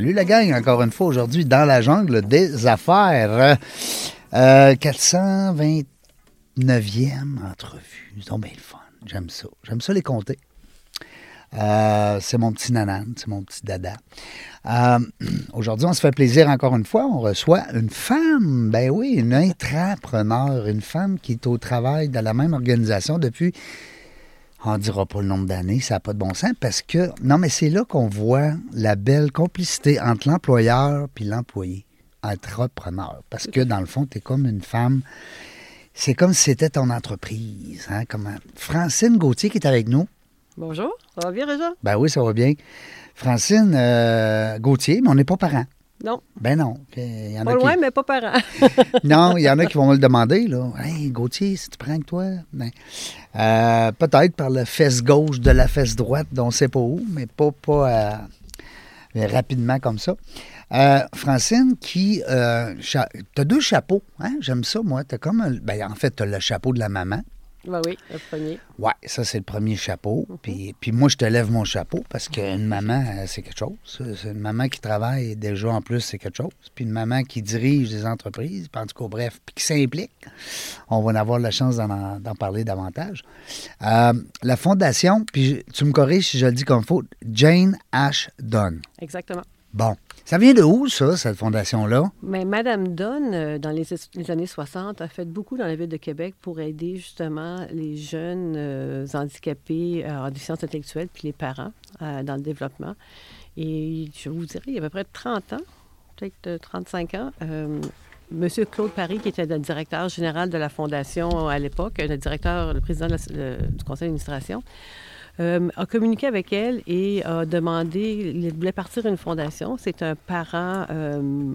Salut la gang, encore une fois aujourd'hui dans la jungle des affaires. Euh, 429e entrevue. Donc bien le fun. J'aime ça. J'aime ça les compter. Euh, c'est mon petit nanan, c'est mon petit dada. Euh, aujourd'hui, on se fait plaisir encore une fois. On reçoit une femme, ben oui, une intrapreneur, une femme qui est au travail dans la même organisation depuis on ne dira pas le nombre d'années, ça n'a pas de bon sens, parce que, non, mais c'est là qu'on voit la belle complicité entre l'employeur et l'employé, entrepreneur. Parce que, dans le fond, tu es comme une femme, c'est comme si c'était ton entreprise. Hein, comme Francine Gauthier qui est avec nous. Bonjour, ça va bien, Réjean? Ben oui, ça va bien. Francine euh, Gauthier, mais on n'est pas parents. Non. Ben non. Il y en pas a loin, qui... mais pas parents. non, il y en a qui vont me le demander. Là. Hey, Gauthier, si tu prends que toi. Ben, euh, Peut-être par la fesse gauche de la fesse droite, dont on ne sait pas où, mais pas, pas euh, rapidement comme ça. Euh, Francine, qui. tu as deux chapeaux. Hein? J'aime ça, moi. As comme un- ben, en fait, tu as le chapeau de la maman. Ben oui, le premier. Ouais, ça, c'est le premier chapeau. puis, puis moi, je te lève mon chapeau parce qu'une maman, euh, c'est quelque chose. C'est une maman qui travaille déjà en plus, c'est quelque chose. Puis une maman qui dirige des entreprises, puis en tout cas, bref, puis qui s'implique. On va en avoir la chance d'en, parler davantage. Euh, la fondation, puis tu me corriges si je le dis comme faut, Jane Ash Dunn. Exactement. Bon. Ça vient de où, ça, cette fondation-là? Mais Madame Donne, euh, dans les, années 60, a fait beaucoup dans la ville de Québec pour aider justement les jeunes euh, handicapés euh, en déficience intellectuelle puis les parents dans le développement. Et je vous dirais, il y a à peu près 30 ans, peut-être euh, 35 ans, Monsieur Claude Paris, qui était le directeur général de la Fondation à l'époque, le directeur, le président du conseil d'administration, a communiqué avec elle et a demandé, il voulait partir une fondation. C'est un parent, euh,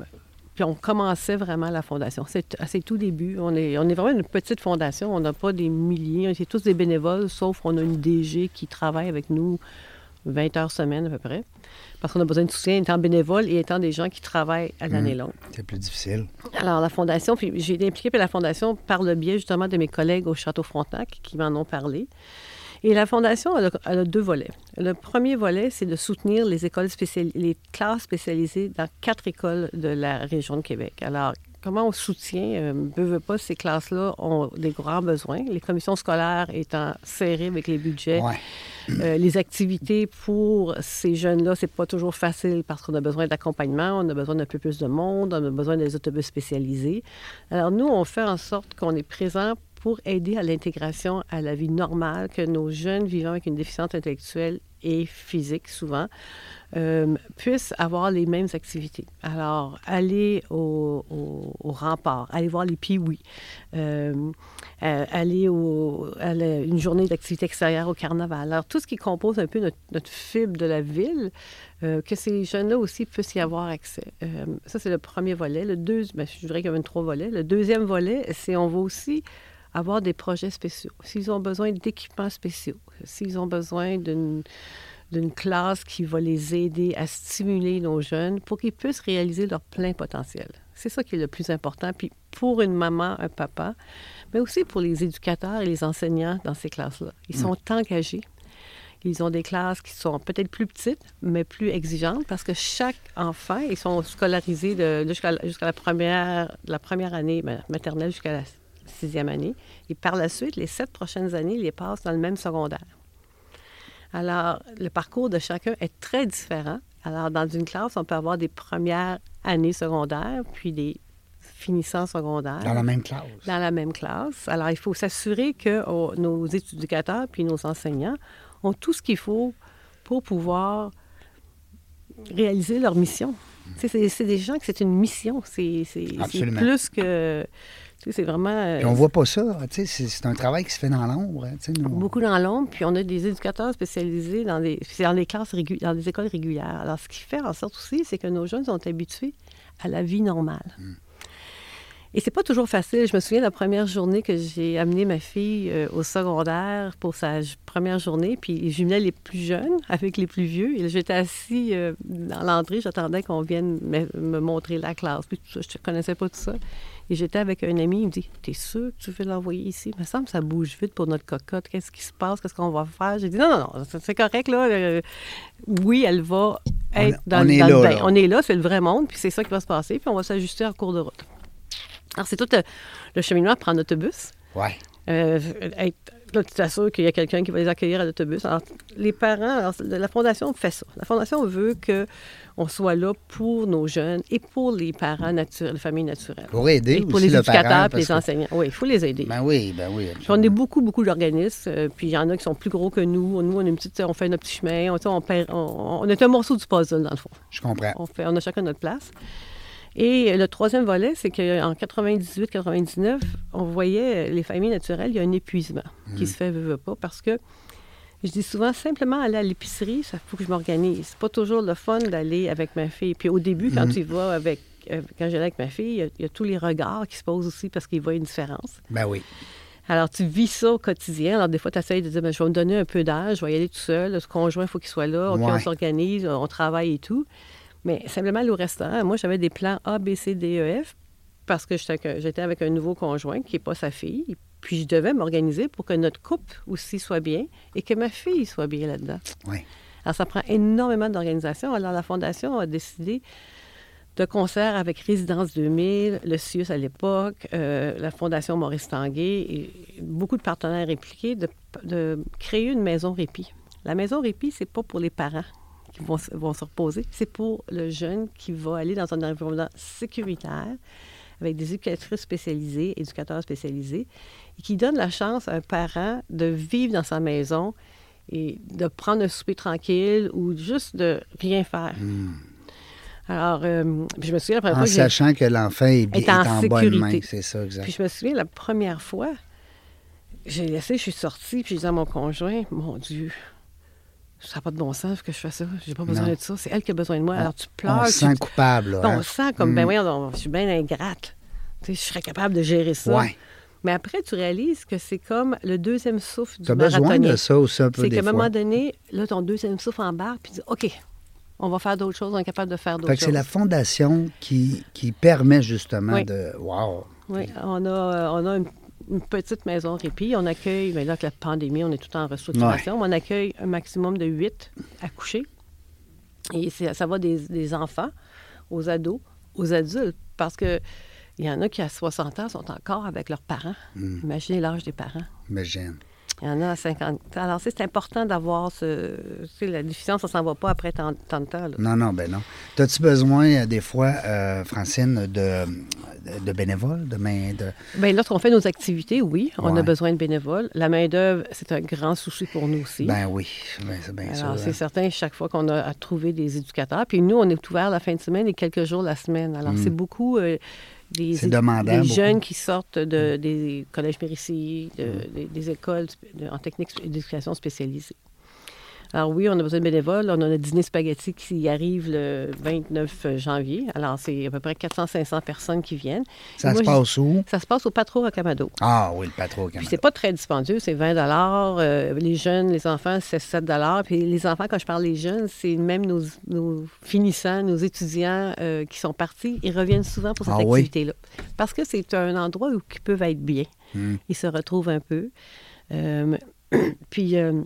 puis on commençait vraiment la fondation. C'est à ses tout débuts. On est, on est vraiment une petite fondation. On n'a pas des milliers, c'est tous des bénévoles, sauf on a une DG qui travaille avec nous 20 heures semaine à peu près. Parce qu'on a besoin de soutien étant bénévole et étant des gens qui travaillent à l'année longue. C'est plus difficile. Alors, la Fondation, puis j'ai été impliquée par la Fondation par le biais justement de mes collègues au Château Frontenac qui m'en ont parlé. Et la Fondation, elle a, elle a deux volets. Le premier volet, c'est de soutenir les écoles spécialisées, les classes spécialisées dans quatre écoles de la région de Québec. Alors, comment on soutient, euh, veut, veut pas, ces classes-là ont des grands besoins. Les commissions scolaires étant serrées avec les budgets. Ouais. Euh, les activités pour ces jeunes-là, c'est pas toujours facile parce qu'on a besoin d'accompagnement, on a besoin d'un peu plus de monde, on a besoin des autobus spécialisés. Alors nous, on fait en sorte qu'on est présent pour aider à l'intégration à la vie normale que nos jeunes vivant avec une déficience intellectuelle et physique souvent euh, puissent avoir les mêmes activités. Alors, aller au, rempart, aller voir les piouis, euh, euh, aller au, à une journée d'activité extérieure au carnaval. Alors, tout ce qui compose un peu notre, fibre de la ville, que ces jeunes-là aussi puissent y avoir accès. Ça, c'est le premier volet. Le deuxième, ben, je dirais qu'il y a 23 volets. Le deuxième volet, c'est on va aussi avoir des projets spéciaux. S'ils ont besoin d'équipements spéciaux, s'ils ont besoin d'une d'une classe qui va les aider à stimuler nos jeunes pour qu'ils puissent réaliser leur plein potentiel. C'est ça qui est le plus important. Puis pour une maman, un papa, mais aussi pour les éducateurs et les enseignants dans ces classes-là. Ils sont engagés. Ils ont des classes qui sont peut-être plus petites, mais plus exigeantes parce que chaque enfant, ils sont scolarisés de- jusqu'à la- jusqu'à la première, la première année ben, maternelle jusqu'à la sixième année. Et par la suite, les sept prochaines années, ils les passent dans le même secondaire. Alors, le parcours de chacun est très différent. Alors, dans une classe, on peut avoir des premières années secondaires, puis des finissants secondaires Dans la même classe. dans la même classe. Alors, il faut s'assurer que oh, nos éducateurs puis nos enseignants ont tout ce qu'il faut pour pouvoir réaliser leur mission. Sais, C'est des gens que c'est une mission. C'est plus que. C'est vraiment. euh, Puis on voit pas ça. C'est un travail qui se fait dans l'ombre. hein, nous. Beaucoup dans l'ombre, puis on a des éducateurs spécialisés dans des, dans des classes régu- dans des écoles régulières. Alors, ce qui fait en sorte aussi, c'est que nos jeunes sont habitués à la vie normale. Et c'est pas toujours facile. Je me souviens de la première journée que j'ai amené ma fille euh, au secondaire pour sa première journée, puis je les plus jeunes avec les plus vieux. Et j'étais assis euh, dans l'entrée, j'attendais qu'on vienne me, me montrer la classe. Puis tout ça, je ne connaissais pas tout ça. Et j'étais avec un ami, il me dit T'es sûr que tu veux l'envoyer ici? Il me semble que ça bouge vite pour notre cocotte. Qu'est-ce qui se passe? Qu'est-ce qu'on va faire J'ai dit Non, non, non, c'est- correct, là. Euh, oui, elle va être On- dans, on est dans là, le bain. là. On est là, c'est le vrai monde, puis c'est ça qui va se passer, puis on va s'ajuster en cours de route. Alors, c'est tout euh, le cheminement prendre l'autobus. Ouais. Euh, être- là, tu t'assures qu'il y a quelqu'un qui va les accueillir à l'autobus. Alors, les parents, alors, la Fondation fait ça. La Fondation veut qu'on soit là pour nos jeunes et pour les parents naturels, les familles naturelles. Pour aider et pour aussi les le éducateurs parent, et les que- enseignants. Oui, il faut les aider. Ben oui, ben oui. On est beaucoup, beaucoup d'organismes. euh, puis il y en a qui sont plus gros que nous. Nous, on, est une petite, on fait notre petit chemin. On, on, on- on est un morceau du puzzle, dans le fond. Je comprends. On, fait, on a chacun notre place. Et le troisième volet, c'est qu'en 98-99, on voyait les familles naturelles, il y a un épuisement qui se fait, veut, veut pas, parce que je dis souvent, simplement aller à l'épicerie, ça faut que je m'organise. C'est pas toujours le fun d'aller avec ma fille. Puis au début, quand tu y vas avec, euh, quand j'allais avec ma fille, il y a- il y, a tous les regards qui se posent aussi parce qu'ils voient une différence. Ben oui. Alors, tu vis ça au quotidien. Alors, des fois, tu essayes de dire, ben, je vais me donner un peu d'âge, je vais y aller tout seul. Le conjoint, il faut qu'il soit là. Ouais. on s'organise, on travaille et tout. Mais simplement, aller au restaurant, moi, j'avais des plans A, B, C, D, E, F parce que j'étais avec- un nouveau conjoint qui n'est pas sa fille. Puis, je devais m'organiser pour que notre couple aussi soit bien et que ma fille soit bien là-dedans. Oui. Alors, ça prend énormément d'organisation. Alors, la Fondation a décidé de concert avec Résidence 2000, le CIUS à l'époque, euh, la Fondation Maurice Tanguay, et beaucoup de partenaires impliqués, de, de créer une maison répit. La maison répit, c'est pas pour les parents qui vont, se- vont se reposer, c'est pour le jeune qui va aller dans un environnement sécuritaire avec des éducatrices spécialisées, éducateurs spécialisés, et qui donne la chance à un parent de vivre dans sa maison et de prendre un souper tranquille ou juste de rien faire. Alors, euh, je me souviens la première En fois j'ai- sachant que l'enfant est, bien, Est en est en bonne main. C'est ça, exact. Puis je me souviens, la première fois, j'ai laissé, je suis sortie, puis j'ai dit à mon conjoint, mon Dieu, ça n'a pas de bon sens que je fasse ça. J'ai pas besoin Non. de ça. C'est elle qui a besoin de moi. On- Alors tu On pleures. se tu- sent coupable. Là, on hein? sent comme, ben Mm. donc, je suis bien ingrate. Tu sais, je serais capable de gérer ça. Ouais. Mais après, tu réalises que c'est comme le deuxième souffle du Tu as besoin marathonien. de ça aussi un peu C'est qu'à un moment donné, là, ton deuxième souffle embarque, puis tu dis, OK, on va faire d'autres choses, on est capable de faire d'autres Fait que choses. c'est la fondation qui, qui permet justement Oui. de... Wow! Oui, on a, euh, on a une, une petite maison répit. On accueille, mais là, avec la pandémie, on est tout en restructuration. mais On accueille un maximum de huit accouchés. Et c'est- ça va des, des enfants aux ados, aux adultes, parce que il y en a qui, à 60 ans, sont encore avec leurs parents. Mm. Imaginez l'âge des parents. Imagine. Il y en a à 50 Alors, c'est important d'avoir ce... Tu sais, la déficience, ça s'en va pas après tant, tant de temps. là. Non, non, ben non. As-tu besoin, euh, des fois, euh, Francine, de, de bénévoles, de main... De... Bien, lorsqu'on fait nos activités, oui, on Ouais. a besoin de bénévoles. La main-d'œuvre, c'est un grand souci pour nous aussi. Ben oui, ben, c'est bien sûr. Alors, c'est hein. certain, chaque fois qu'on a à trouver des éducateurs. Puis nous, on est ouvert la fin de semaine et quelques jours la semaine. Alors, c'est beaucoup euh, des, jeunes qui sortent de, des collèges Mérici, de- des, des écoles de- en technique d'éducation spécialisée. Alors oui, on a besoin de bénévoles. On a le dîner spaghetti qui arrive le 29 janvier. Alors, c'est à peu près 400-500 personnes qui viennent. Ça moi, se passe où? Ça se passe au Patro Rocamado. Ah oui, le patron au Puis c'est pas très dispendieux, c'est 20 euh, Les jeunes, les enfants, c'est 7 Puis les enfants, quand je parle des jeunes, c'est même nos, nos finissants, nos étudiants euh, qui sont partis, ils reviennent souvent pour cette Ah oui? activité-là. Parce que c'est un endroit où ils peuvent être bien. Hmm. Ils se retrouvent un peu. Euh, puis euh,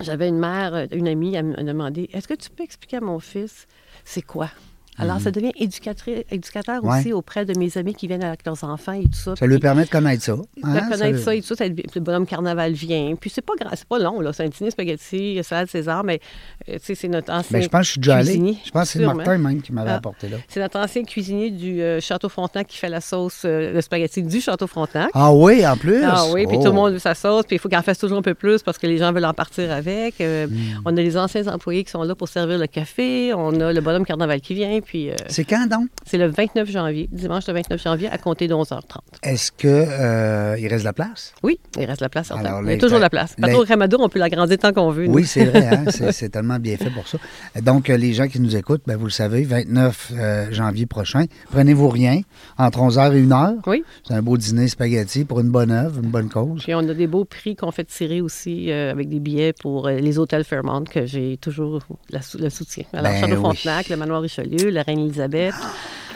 j'avais une mère, une amie, elle me demandait Est-ce que tu peux expliquer à mon fils c'est quoi? Alors, ça devient éducatrice, éducateur Ouais. aussi auprès de mes amis qui viennent avec leurs enfants et tout ça. Ça lui permet de connaître ça. de hein, connaître ça- ça et tout ça, le bonhomme carnaval vient. Puis c'est pas grand, c'est pas long, là. C'est un dîner spaghetti, salade César, mais euh, tu sais, c'est notre ancien. Ben, je pense que je suis déjà allé. Je pense que c'est. Martin même qui m'avait Ah. apporté là. C'est notre ancien cuisinier du euh, Château Frontenac qui fait la sauce, euh, le spaghetti du Château Frontenac. Ah oui, en plus? Ah oui, puis Oh. tout le monde veut sa sauce, puis il faut qu'il en fasse toujours un peu plus parce que les gens veulent en partir avec. Euh, Hmm. On a les anciens employés qui sont là pour servir le café. On a le bonhomme carnaval qui vient, puis euh, C'est quand donc? c'est le 29 janvier, dimanche le 29 janvier, à compter de 11h30. Est-ce que euh, reste de la place? Oui, il reste la place. Alors, il y a toujours la place. Pas les- au Ramadour, on peut l'agrandir tant qu'on veut. nous. Oui, c'est vrai, hein? c'est, tellement bien fait pour ça. Donc, euh, les gens qui nous écoutent, ben, vous le savez, 29 euh, janvier prochain, prenez-vous rien, entre 11h et 1h. Oui. C'est un beau dîner spaghetti pour une bonne œuvre, une bonne cause. Puis on a des beaux prix qu'on fait tirer aussi avec des billets pour les hôtels Fairmont, que j'ai toujours la le soutien. Alors, Ben Château oui. Frontenac, le Manoir Richelieu, la Reine-Élisabeth,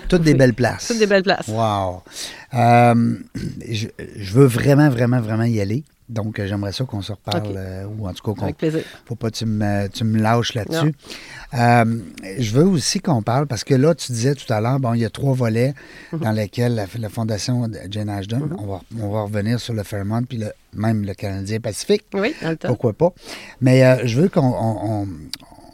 Toutes des Oui. belles places. toutes des belles places. Wow. Euh, je, je veux vraiment, vraiment, vraiment y aller. Donc, euh, j'aimerais ça qu'on se reparle, euh, ou en tout cas qu'on Avec plaisir. faut pas que tu me, tu me lâches là-dessus. Euh, je veux aussi qu'on parle, parce que là, tu disais tout à l'heure, bon, il y a trois volets Mhm. dans lesquels la, la Fondation Jane Ashton, on, va, on va revenir sur le Fairmont, puis le- même le Canadien Pacifique, Oui, dans le temps. pourquoi pas? Mais euh, je veux qu'on on, on-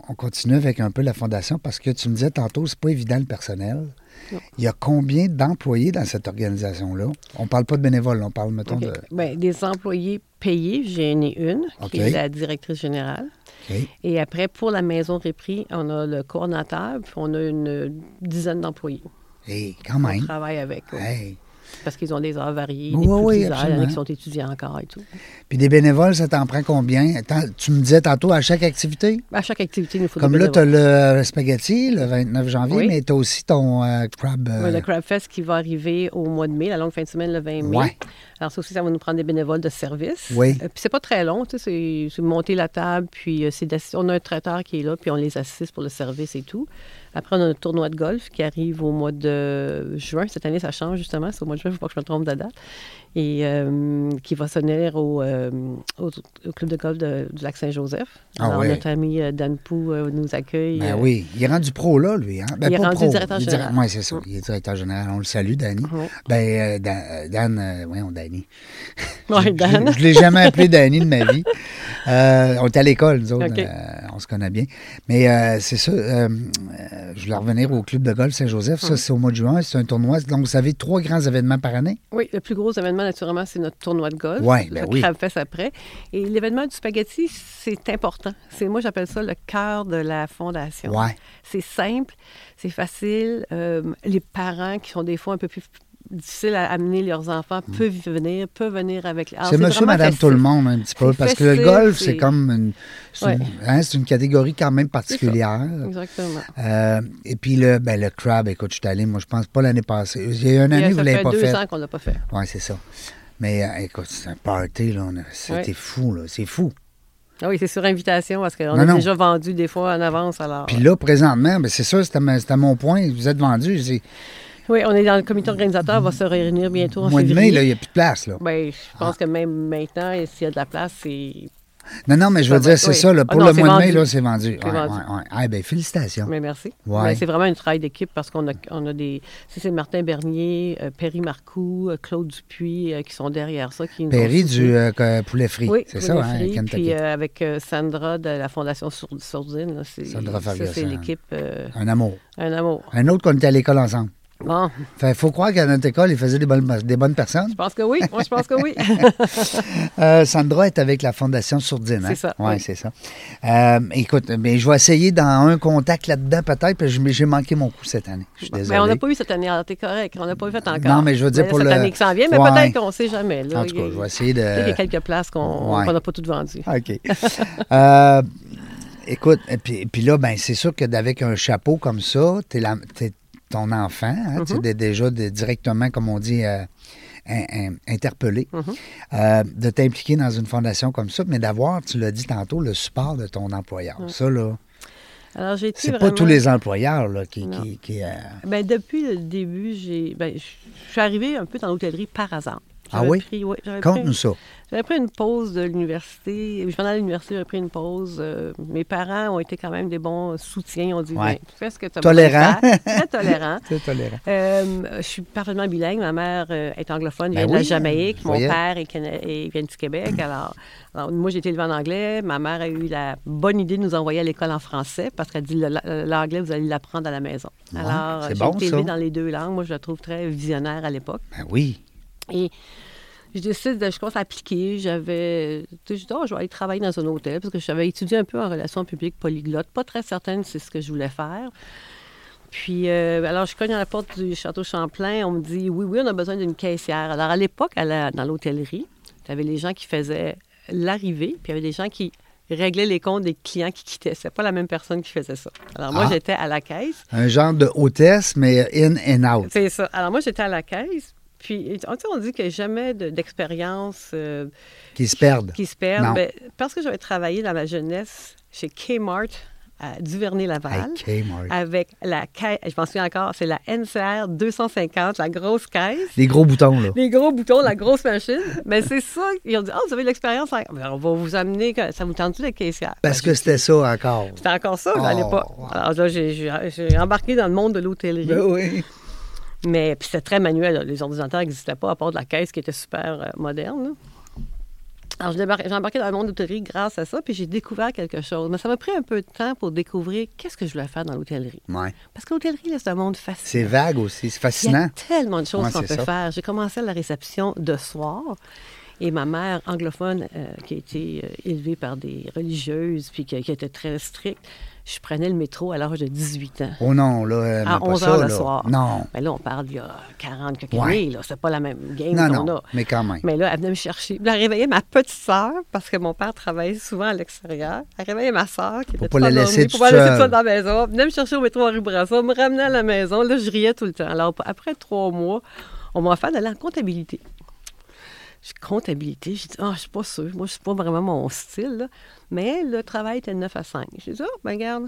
on continue avec un peu la Fondation, parce que tu me disais tantôt, c'est pas évident le personnel. Non. Il y a combien d'employés dans cette organisation-là? On parle pas de bénévoles, on parle, mettons, de... Ben, des employés payés, j'ai ai une, qui est la directrice générale. Et après, pour la maison Répris, on a le coordonnateur, puis on a une dizaine d'employés. Et quand On même. travaille avec. Hey. Parce qu'ils ont des heures variées, Oui, des oui, petites heures, il y en a absolument. qui sont étudiants encore et tout. Puis des bénévoles, ça t'en prend combien? Attends, tu me disais tantôt à chaque activité? À chaque activité, il nous faut Comme des là, tu as le spaghetti le 29 janvier, Oui. mais tu as aussi ton euh, crab. euh, Oui, le Crab Fest qui va arriver au mois de mai, la longue fin de semaine, le 20 mai. Ouais. Alors, ça aussi, ça va nous prendre des bénévoles de service. Oui. Euh, puis c'est pas très long, tu sais, c'est- monter la table, puis euh, c'est on a un traiteur qui est là, puis on les assiste pour le service et tout. Après, on a un tournoi de golf qui arrive au mois de juin. Cette année, ça change justement. C'est au mois de juin, il ne faut pas que je me trompe de date. Et euh, qui va se tenir au, euh, au, au club de golf de- du lac Saint-Joseph. Ah ouais. notre ami euh, Dan Pou euh, nous accueille. Ben oui, il est rendu pro là, lui. Hein? Ben, Il est rendu pro. directeur général. Oui, c'est ça. Il est directeur général. On le salue, Danny. Oui. Ben, Dan, Dan voyons, Danny. Je- Dan. Je ne l'ai jamais appelé Danny de ma vie. On est à l'école, nous autres. On se connaît bien. Mais c'est ça. je voulais revenir au club de golf Saint-Joseph. Ça, c'est au mois de juin. C'est un tournoi. Donc, vous avez trois grands événements par année? Oui, le plus gros événement, naturellement, c'est notre tournoi de golf. Ouais, ben le oui. Crab Fest après. Et l'événement du spaghetti, c'est important. C'est Moi, j'appelle ça le cœur de la fondation. Ouais. C'est simple, c'est facile. Euh, les parents qui sont des fois un peu plus difficiles à amener leurs enfants peuvent y venir, peuvent venir avec... Mm. c'est monsieur, madame, tout le monde, un petit peu. Parce que le golf, c'est comme une, c'est Ouais. une, hein, c'est une catégorie quand même particulière. Exactement. Euh, et puis le, ben, le crab, écoute, je suis allé, moi, je pense pas l'année passée. Il y a une année, vous ça ne l'avez fait pas deux fait. ans qu'on l'a pas fait. Oui, c'est ça. Mais euh, écoute, c'est un party, là. C'était Ouais. fou, là. C'est fou. Ah oui, c'est sur invitation parce qu'on a non. déjà vendu des fois en avance. Alors, Puis là, présentement, ben, c'est ça, c'était mon point. Vous êtes vendu. Oui, on est dans le comité organisateur, on va se réunir bientôt en mois de février. mai, là, il n'y a plus de place, là. Ben, je pense que même maintenant, s'il y a de la place, c'est. Non, non, mais je veux dire, c'est oui. ça, là, Ah pour non, le mois de mai, là, c'est vendu. C'est Ouais, vendu. ouais, ouais. Ah, ben, félicitations. Mais merci. C'est vraiment un travail d'équipe parce qu'on a, on a des. C'est Martin Bernier, euh, Perry Marcoux, euh, Claude Dupuis euh, qui sont derrière ça. Qui Perry du poulet frit. Oui, c'est ça, hein, Frit. Puis avec Sandra de la Fondation Sour- Sourdine. Sandra ça, c'est Ferguson. l'équipe. Un amour. un amour. Un autre qu'on était à l'école ensemble. Bon, Fait, faut croire qu'à notre école, ils faisaient des bonnes, des bonnes personnes. je pense que oui. Moi, je pense que oui. Euh, Sandra est avec la Fondation Sourdine. hein? C'est ça, Oui, oui. c'est ça. Euh, écoute, mais je vais essayer dans un contact là-dedans peut-être, parce que j'ai manqué mon coup cette année. Je suis mais désolé. on n'a pas eu cette année. Alors, t'es correct. On n'a pas eu fait encore. Non, mais je veux dire là, pour cette le- année qui s'en vient, mais Ouais. peut-être qu'on ne sait jamais. Là. En tout cas, Il je vais essayer de... qu'il y a quelques places qu'on Ouais. n'a pas toutes vendues. OK. Euh, écoute, et puis, et puis là, ben, c'est sûr que d'avec un chapeau comme ça, t'es la- t'es ton enfant, hein, tu sais, déjà de- directement, comme on dit, euh, in- in- interpellé, Mhm. euh, de t'impliquer dans une fondation comme ça, mais d'avoir, tu l'as dit tantôt, le support de ton employeur. Ça, là, Alors, j'ai été c'est vraiment... pas tous les employeurs là, qui... Qui, qui, euh, Ben, depuis le début, j'ai, ben, je je suis arrivée un peu dans l'hôtellerie par hasard. Ah oui? pris- ouais, Conte-nous ça. J'avais pris une pause de l'université. Je venais à l'université, j'avais pris une pause. Euh, mes parents ont été quand même des bons soutiens. Ils ont dit, Ouais. Fais ce que tu as Tolérant. Très tolérant. C'est tolérant. Euh, je suis parfaitement bilingue. Ma mère euh, est anglophone, Ben vient de la Jamaïque. Mon voyais. père est cana- est- vient du Québec. Alors, alors, moi, j'ai été élevée en anglais. Ma mère a eu la bonne idée de nous envoyer à l'école en français parce qu'elle dit l'anglais, vous allez l'apprendre à la maison. Ouais, Alors, j'ai bon, été élevée dans les deux langues. Moi, je la trouve très visionnaire à l'époque. Ben oui. Et je décide de, je commence à appliquer. J'avais, tu sais, je dis, oh, je vais aller travailler dans un hôtel parce que j'avais étudié un peu en relations publiques polyglotte. Pas très certaine si c'est ce que je voulais faire. Puis, euh, alors, je cogne à la porte du Château Champlain. On me dit, oui, oui, on a besoin d'une caissière. Alors, à l'époque, dans l'hôtellerie, tu avais les gens qui faisaient l'arrivée, puis il y avait des gens qui réglaient les comptes des clients qui quittaient. C'est pas la même personne qui faisait ça. Alors, moi, Ah. j'étais à la caisse. Un genre de hôtesse, mais in and out. C'est ça. Alors, moi, j'étais à la caisse. Puis, on dit qu'il n'y a jamais de- d'expérience euh, Qui se perdent. qui se perdent. Ben, parce que j'avais travaillé dans ma jeunesse chez Kmart à Duvernay-Laval. Avec la caisse, je m'en souviens encore, c'est la NCR 250, la grosse caisse. Les gros boutons, là. Les gros boutons, la grosse machine. Mais c'est ça. Ils ont dit Ah, vous avez de l'expérience. en- Ben, on va vous amener. que- Ça vous tente-tu d'être caissière? Parce Ben, que c'était ça encore. C'était encore ça à Oh, l'époque. wow. Alors là, j'ai- embarqué dans le monde de l'hôtellerie. Ben oui. Mais puis c'était très manuel. là. Les ordinateurs n'existaient pas à part de la caisse qui était super euh, moderne. là. Alors, j'ai embarqué dans le monde de l'hôtellerie grâce à ça, puis j'ai découvert quelque chose. Mais ça m'a pris un peu de temps pour découvrir qu'est-ce que je voulais faire dans l'hôtellerie. Ouais. Parce que l'hôtellerie, c'est un monde C'est fascinant. vague aussi. C'est Il y a fascinant. tellement de choses Ouais, qu'on c'est peut ça. faire. J'ai commencé à la réception de soir. Et ma mère anglophone, euh, qui a été euh, élevée par des religieuses, puis qui, qui était très stricte, je prenais le métro à l'âge de 18 ans. Oh non, là, À mais pas 11 ça, heures le soir. Non. Mais là, on parle d'il y a 40 quelques Ouais. années. là. C'est pas la même game Non, qu'on non. a. Mais quand même. Mais là, elle venait me chercher. Elle réveillait ma petite sœur, parce que mon père travaillait souvent à l'extérieur. Elle réveillait ma sœur, qui était pas la laisser pour pas la laisser dans la maison. Elle venait me chercher au métro à rue Bourassa, me ramenait à la maison. Là, je riais tout le temps. Alors, après trois mois, on m'a offert d'aller en comptabilité. Je comptabilité, j'ai dit, ah, je suis pas sûre. Moi, c'est pas vraiment mon style. là. Mais le travail était de 9 à 5. J'ai dit, ah, ben, regarde,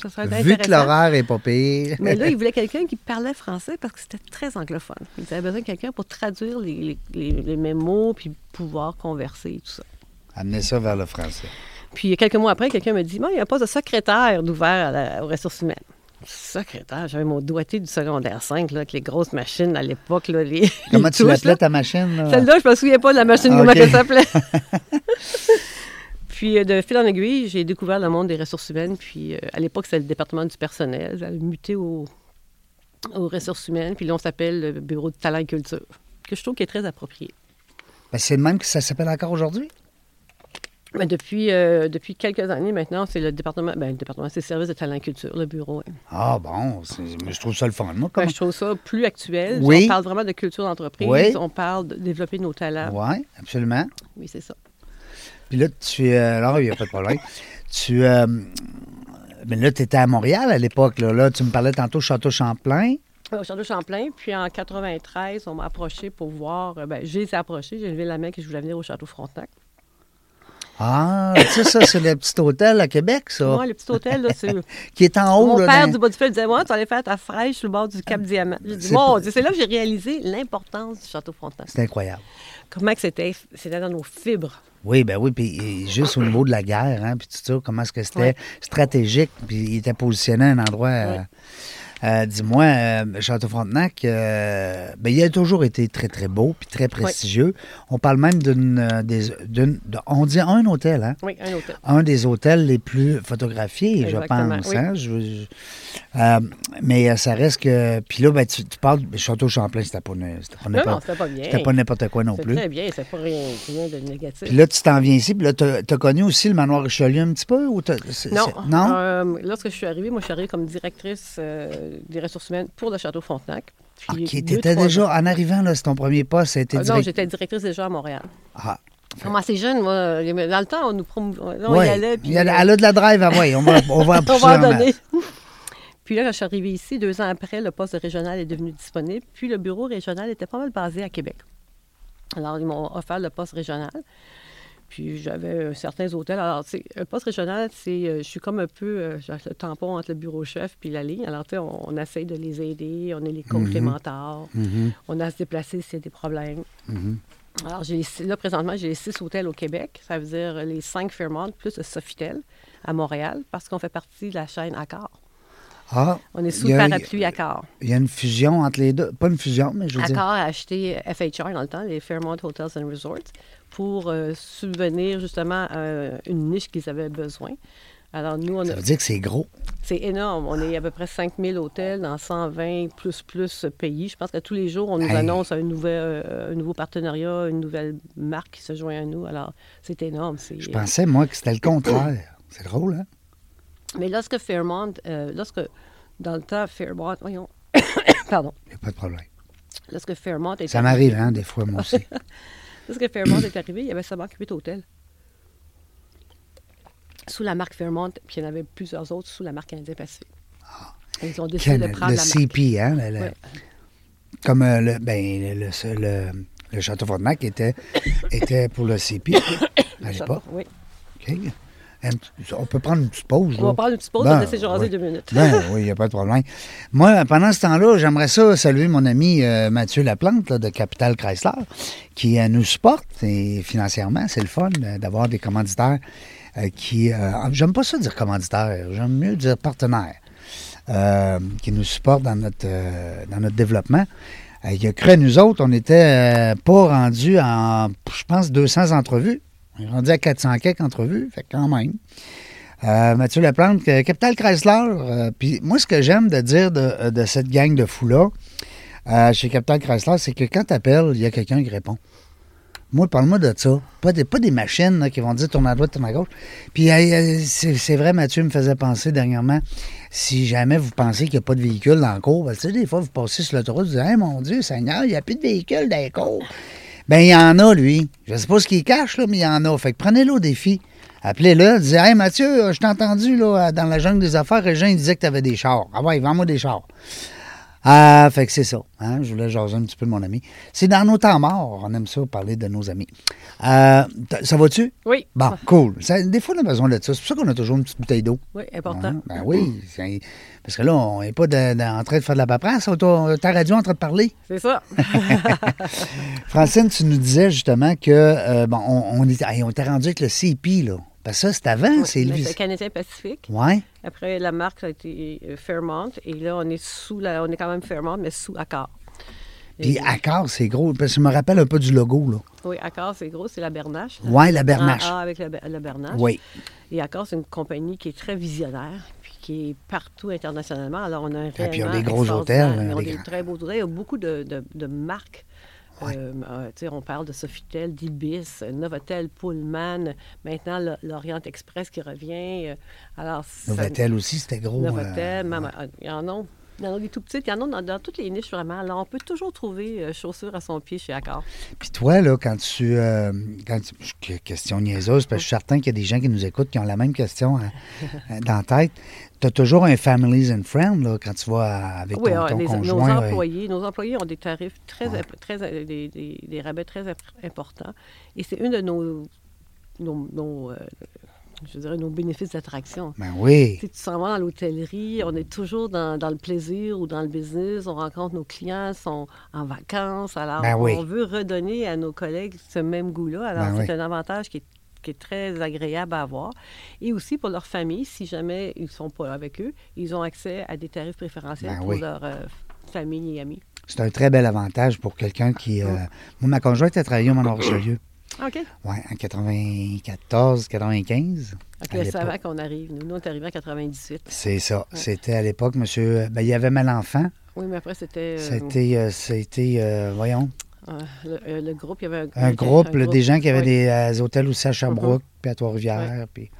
ça serait Vu que l'horaire est pas pire. Mais là, il voulait quelqu'un qui parlait français parce que c'était très anglophone. Ils avaient besoin de quelqu'un pour traduire les, les, les- mémos puis pouvoir converser et tout ça. Amener ça vers le français. Puis quelques mois après, quelqu'un me dit il y a poste de secrétaire d'ouvert aux ressources humaines. Secrétaire, j'avais mon doigté du secondaire 5 là, avec les grosses machines à l'époque. là, Les, Comment tu l'appelais ta machine? là? Celle-là, je me souviens pas de la machine, Ah, comment elle s'appelait. puis euh, de fil en aiguille, j'ai découvert le monde des ressources humaines. Puis euh, à l'époque, c'était le département du personnel. J'avais muté au- aux ressources humaines. Puis là, on s'appelle le bureau de talent et culture, que je trouve qui est très approprié. Ben, c'est le même que ça s'appelle encore aujourd'hui? Mais depuis, euh, depuis quelques années maintenant, c'est le département, ben, le département, c'est le service de talent et culture, le bureau. hein. Ah bon, mais je trouve ça le fun. Moi, Ben, je trouve ça plus actuel. Oui. On parle vraiment de culture d'entreprise. Oui. On parle de développer nos talents. Oui, absolument. Oui, c'est ça. Puis là, tu es. Alors, il n'y a pas de problème. tu. euh, Mais là, tu étais à Montréal à l'époque. Là. là, tu me parlais tantôt Château Champlain. Au Château Champlain. Puis en 93, on m'a approché pour voir. euh, Ben, j'ai été approché. J'ai levé la main que je voulais venir au Château Frontenac. Ah, tu sais, ça, c'est le petit hôtel à Québec, ça. Moi, le petit hôtel, là, c'est. Qui est en haut. Mon là, père dans- du bas du feu disait Moi, tu allais faire ta fraîche sur le bord du Cap Diamant. J'ai dit C'est Mon Dieu, c'est là que j'ai réalisé l'importance du Château Frontenac. C'est incroyable. Comment que c'était, c'était dans nos fibres. Oui, ben oui, puis et juste au niveau de la guerre, hein, puis tout ça, comment est-ce que c'était Ouais. stratégique, puis il était positionné à un endroit. euh, Ouais. euh, Dis-moi, euh, Château Frontenac, euh, ben, il a toujours été très, très beau, puis très prestigieux. On parle même d'une, euh, des- d'une- de- on dit un hôtel, hein? Oui, un hôtel. un des hôtels les plus photographiés, Exactement, je pense. oui. hein? Je- je- euh, mais euh, ça reste que. Puis là, ben, tu, tu parles Château Champlain, c'était pas, pas, Non, non, pas bien. c'était pas n'importe quoi non C'est plus. très bien, c'est pas rien, rien de négatif. Puis là, tu t'en viens ici, puis là, tu as connu aussi le manoir Richelieu un petit peu? Ou non, non? euh, lorsque je suis arrivée, moi, je suis arrivée comme directrice euh, des ressources humaines pour le Château Frontenac. Puis OK, deux, trois déjà, ans. en arrivant, là, c'est ton premier poste, ça a été Ah, non, j'étais directrice déjà à Montréal. Ah, Comment assez jeune, moi. Dans le temps, on nous prom... on ouais. y allait. Puis, Il y a- elle a de la drive, ah ouais, on va, on va on va en donner. Puis là, quand je suis arrivée ici, deux ans après, le poste régional est devenu disponible. Puis le bureau régional était pas mal basé à Québec. Alors, ils m'ont offert le poste régional. Puis j'avais euh, certains hôtels. Alors, tu sais, un poste régional, c'est, euh, je suis comme un peu euh, le tampon entre le bureau chef puis la ligne. Alors, tu sais, on, on essaye de les aider, on est les complémentaires, Mhm, on a à se déplacer s'il y a des problèmes. mhm. Alors, j'ai, là, présentement, j'ai six hôtels au Québec. Ça veut dire les cinq Fairmont plus le Sofitel à Montréal, parce qu'on fait partie de la chaîne Accor. Ah, On est sous le parapluie Accor. il y a une fusion entre les deux. Pas une fusion, mais je veux dire. Accor a acheté FHR dans le temps, les Fairmont Hotels and Resorts, pour euh, subvenir justement à une niche qu'ils avaient besoin. Alors, nous, on Ça a, veut dire que c'est gros. c'est énorme. On est à peu près 5000 hôtels dans 120 plus plus pays. Je pense que tous les jours, on nous Hey. annonce un, nouvel, euh, un nouveau partenariat, une nouvelle marque qui se joint à nous. Alors, c'est énorme. Je pensais, moi, que c'était le contraire. C'est drôle, hein? Mais lorsque Fairmont, euh, lorsque, dans le temps, Fairmont, voyons, pardon, Il n'y a pas de problème. lorsque Fairmont est Ça m'arrive, hein, des fois, moi aussi. Lorsque Fairmont est arrivé, il y avait seulement huit hôtels. Sous la marque Fairmont, puis il y en avait plusieurs autres sous la marque Canadien Pacifique. Ils ont décidé de prendre le la marque. CP, hein? le- le- Ouais. Comme euh, le, ben, le, le, le- le Château Frontenac était, était pour le CP à l'époque. Oui. OK. On peut prendre une petite pause. On là. va prendre une petite pause, Ben, on va laisser jaser oui. deux minutes. Ben oui, il n'y a pas de problème. Moi, pendant ce temps-là, j'aimerais ça saluer mon ami euh, Mathieu Laplante là, de Capital Chrysler qui euh, nous supporte et financièrement. C'est le fun euh, d'avoir des commanditaires euh, qui. j'aime pas ça dire commanditaire, j'aime mieux dire partenaire. qui nous supportent dans notre, dans notre développement. Il a cru à nous autres, on n'était pas rendus en, je pense, 200 entrevues. On est rendu à 400 quelques entrevues, fait quand même. Euh, Mathieu Laplante, que- Capital Chrysler. euh, Puis moi, ce que j'aime de dire de, cette gang de fous-là, euh, chez Capital Chrysler, c'est que quand tu appelles, il y a quelqu'un qui répond. Moi, parle-moi de ça. Pas des, machines qui vont dire tourne à droite, tourne à gauche. Puis euh, c'est vrai, Mathieu me faisait penser dernièrement, si jamais vous pensez qu'il n'y a pas de véhicule dans le cours, ben, tu sais, des fois, vous passez sur l'autoroute, vous dites Hey, mon Dieu, Seigneur, il n'y a plus de véhicules dans les cours. Ben, il y en a, lui. Je ne sais pas ce qu'il cache, là, mais il y en a. Fait que prenez-le au défi. Appelez-le, disait Hey Mathieu, euh, je t'ai entendu là, dans la jungle des affaires, et il disait que tu avais des chars. Ah ouais, vends-moi des chars. Ah, fait que c'est ça. Hein? Je voulais jaser un petit peu de mon ami. C'est dans nos temps morts. On aime ça parler de nos amis. Euh, ça va-tu? Oui. Bon, cool. Ça- des fois, on a besoin de ça. C'est pour ça qu'on a toujours une petite bouteille d'eau. Oui, important. Hein? Ben oui. Parce que là, on n'est pas de- de- en train de faire de la paperasse. On ta radio en train de parler. C'est ça. Francine, tu nous disais justement que euh, bon, on, on était rendu avec le CP, là. Que ça, c'est avant, Oui, c'est mais lui. c'est Canadien Pacifique. Ouais. Après, la marque, ça a été euh, Fairmont. Et là, on est sous la, on est quand même Fairmont, mais sous Accor. Puis Et- Accor, c'est gros. Parce que je me rappelle un peu du logo, là. Oui, Accor, c'est gros, c'est la Bernache. Ouais, la Bernache. A avec la, la Bernache. Oui. Et Accor, c'est une compagnie qui est très visionnaire, puis qui est partout internationalement. Alors, on a un Ah, puis ils ont rayonnement des gros hôtels, Ils ont des très beaux hôtels. Il y a beaucoup de, de- de marques. Ouais. Euh, euh, tu sais, on parle de Sofitel, d'Ibis, Novotel, Pullman, maintenant l'Orient Express qui revient. Euh, Alors, ça- Novotel aussi, c'était gros. euh, Novotel, euh, il y en a. Il y en a des tout petits, il y en a dans, dans toutes les niches vraiment. Alors, on peut toujours trouver euh, chaussures à son pied chez Accor. Puis toi, là, quand tu. euh, quand tu- question niaiseuse, parce que je suis certain qu'il y a des gens qui nous écoutent qui ont la même question hein, euh, dans la tête. Tu as toujours un families and friends, là, quand tu vas avec Oui, ton, ah, ton les- nos ouais. employés, nos employés ont des tarifs très, Ouais. très euh, des, des- des rabais très imp- importants. Et c'est une de nos, nos, nos, euh, je dirais, nos bénéfices d'attraction. Ben oui. Tu sais, tu s'en vas dans l'hôtellerie, on est toujours dans, dans le plaisir ou dans le business, on rencontre nos clients, sont en vacances. Alors, Ben oui. on veut redonner à nos collègues ce même goût-là. Alors, Ben c'est oui. un avantage qui est, qui est très agréable à avoir. Et aussi pour leur famille, si jamais ils ne sont pas avec eux, ils ont accès à des tarifs préférentiels Ben pour oui. leur euh, famille et amis. C'est un très bel avantage pour quelqu'un qui. euh, moi, ma conjointe a travaillé au Manoir Richelieu. OK. Oui, en 94, 95. OK, c'est avant qu'on arrive. Nous, nous, on est arrivés en 98. C'est ça. C'était à l'époque, monsieur. Ben, il y avait Malenfant. Oui, mais après, c'était... euh, C'était, euh, c'était euh, voyons, euh, le, euh, le groupe, il y avait un groupe, un là, des gens qui avaient des euh, hôtels aussi à Sherbrooke, puis à Trois-Rivières. Puis...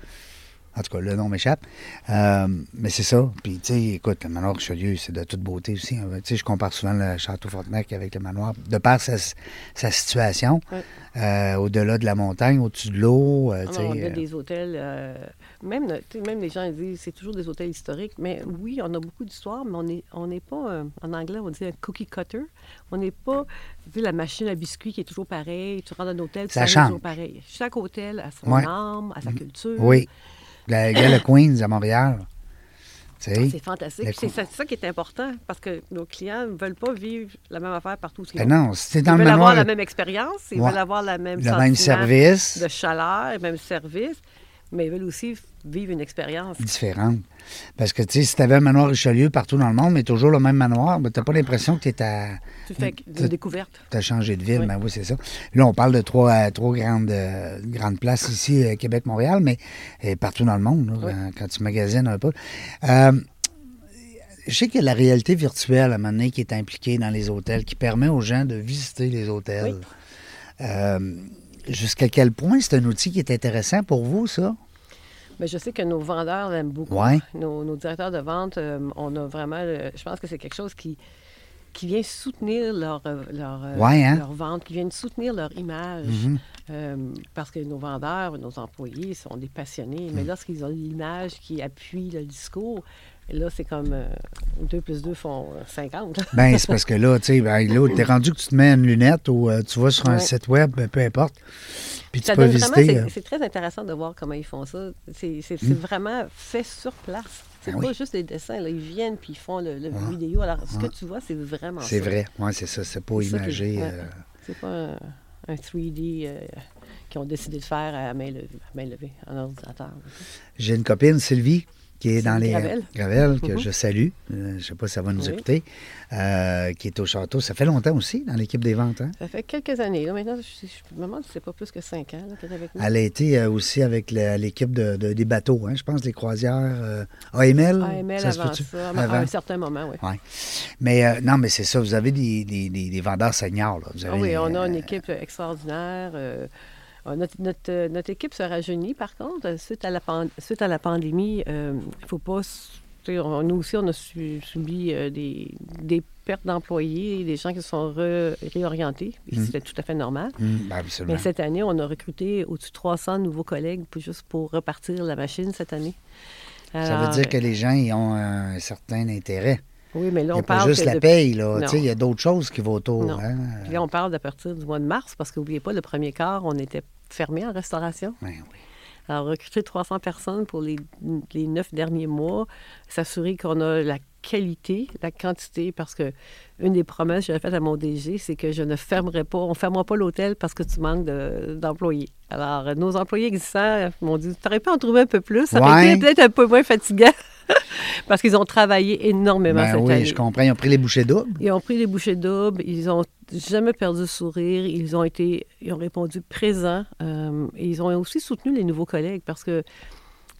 En tout cas, le nom m'échappe. Euh, mais c'est ça. Puis, tu sais, écoute, le manoir Richelieu, c'est de toute beauté aussi. hein. Tu sais, je compare souvent le château Frontenac avec le manoir, de par sa, sa situation, Ouais. euh, au-delà de la montagne, au-dessus de l'eau. euh, Ah on a des hôtels, même, même les gens ils disent c'est toujours des hôtels historiques, mais oui, on a beaucoup d'histoires, mais on n'est on pas, euh, en anglais, on dit un cookie cutter. On n'est pas, tu sais, la machine à biscuits qui est toujours pareille, tu rentres dans un hôtel, Ça change. toujours pareil. Chaque hôtel a son Ouais. âme, a sa culture. Oui. La Gala Queens à Montréal. Sais. C'est fantastique. Le C'est ça, c'est ça qui est important, parce que nos clients ne veulent pas vivre la même affaire partout ils Ben non, Ils dans le veulent manoir, avoir la même expérience, ils Ouais. veulent avoir la même le même service, de chaleur, le même service, mais ils veulent aussi vivre une expérience. différente. Parce que, tu sais, si tu avais un manoir Richelieu partout dans le monde, mais toujours le même manoir, ben, tu pas l'impression que tu à. Tu fais Tu- une découverte. as changé de ville. Oui. Ben oui, c'est ça. Là, on parle de trois, euh, trois grandes, euh, grandes places ici, euh, Québec-Montréal, mais partout dans le monde, là, Oui. quand, quand tu magasines un peu. Euh, je sais qu'il y a la réalité virtuelle à un moment donné qui est impliquée dans les hôtels, qui permet aux gens de visiter les hôtels. Oui. Jusqu'à quel point c'est un outil qui est intéressant pour vous, ça? Mais je sais que nos vendeurs l'aiment beaucoup. Ouais. Nos, nos directeurs de vente, euh, on a vraiment. le- je pense que c'est quelque chose qui, qui vient soutenir leur, euh, leur, euh, Ouais, hein? leur vente, qui vient soutenir leur image. Mhm. Euh, parce que nos vendeurs, nos employés sont des passionnés. Mm. Mais lorsqu'ils ont l'image qui appuie le discours, là, c'est comme 2 plus 2 font euh, 50. Ben, c'est parce que là, tu sais, ben, là, t'es rendu que tu te mets une lunette ou euh, tu vas sur un Ouais. site web, ben, peu importe. Puis tu peux visiter. c'est- euh, très intéressant de voir comment ils font ça. C'est c'est vraiment fait sur place. C'est Ben pas oui. juste des dessins. Là. Ils viennent puis ils font le, le vidéo. Alors, ce que tu vois, c'est vraiment C'est vrai. Oui, c'est ça. C'est pas qui- imagé. euh, C'est pas un, un 3D euh, qu'ils ont décidé de faire à main levée, à main levée en ordinateur. J'ai une copine, Sylvie, qui est dans les. Gravel. Gravel, que Mhm. je salue. Euh, je ne sais pas si ça va nous Oui. écouter. euh, qui est au château. Ça fait longtemps aussi dans l'équipe des ventes. Hein? Ça fait quelques années. Là, maintenant, je, je me demande si c'est pas plus que cinq ans là, qu'elle est avec nous. Elle a été euh, aussi avec l'équipe de, de- des bateaux, hein, je pense, les croisières. AML. AML ça avant ça, à Avant. un certain moment, oui. Ouais. Mais euh, non, mais c'est ça. Vous avez des, des- vendeurs seniors. Là. Vous Ah oui, on a une équipe extraordinaire. Euh, euh, notre, notre, euh, notre équipe se rajeunit, par contre, euh, suite à la, suite à la pandémie. euh, Il ne faut pas... on- Nous aussi, on a su- subi euh, des, des pertes d'employés, des gens qui se sont réorientés. et Mm. C'était tout à fait normal. hum, ben, absolument. Mais cette année, on a recruté au-dessus de 300 nouveaux collègues pour, juste pour repartir la machine cette année. Ça veut dire que les gens ils ont un certain intérêt. Oui, mais là, on a pas parle juste que la paye. Là. Il y a d'autres choses qui vont autour. Hein. Puis là, on parle à partir du mois de mars, parce qu'oubliez pas, le premier quart, on était fermé en restauration. Ouais, oui. Alors, recruter 300 personnes pour les, les neuf derniers mois, s'assurer qu'on a la qualité, la quantité, parce que une des promesses que j'avais faites à mon DG, c'est que je ne fermerai pas, on ne fermera pas l'hôtel parce que tu manques de- d'employés. Alors, nos employés existants m'ont dit, tu aurais pu en trouver un peu plus, ça aurait Ouais. été peut-être un peu moins fatigant, parce qu'ils ont travaillé énormément Ben cette oui, année. je comprends. Ils ont pris les bouchées doubles. Ils ont pris les bouchées doubles, ils ont jamais perdu le sourire, ils ont été, ils ont répondu présents, euh, et ils ont aussi soutenu les nouveaux collègues parce que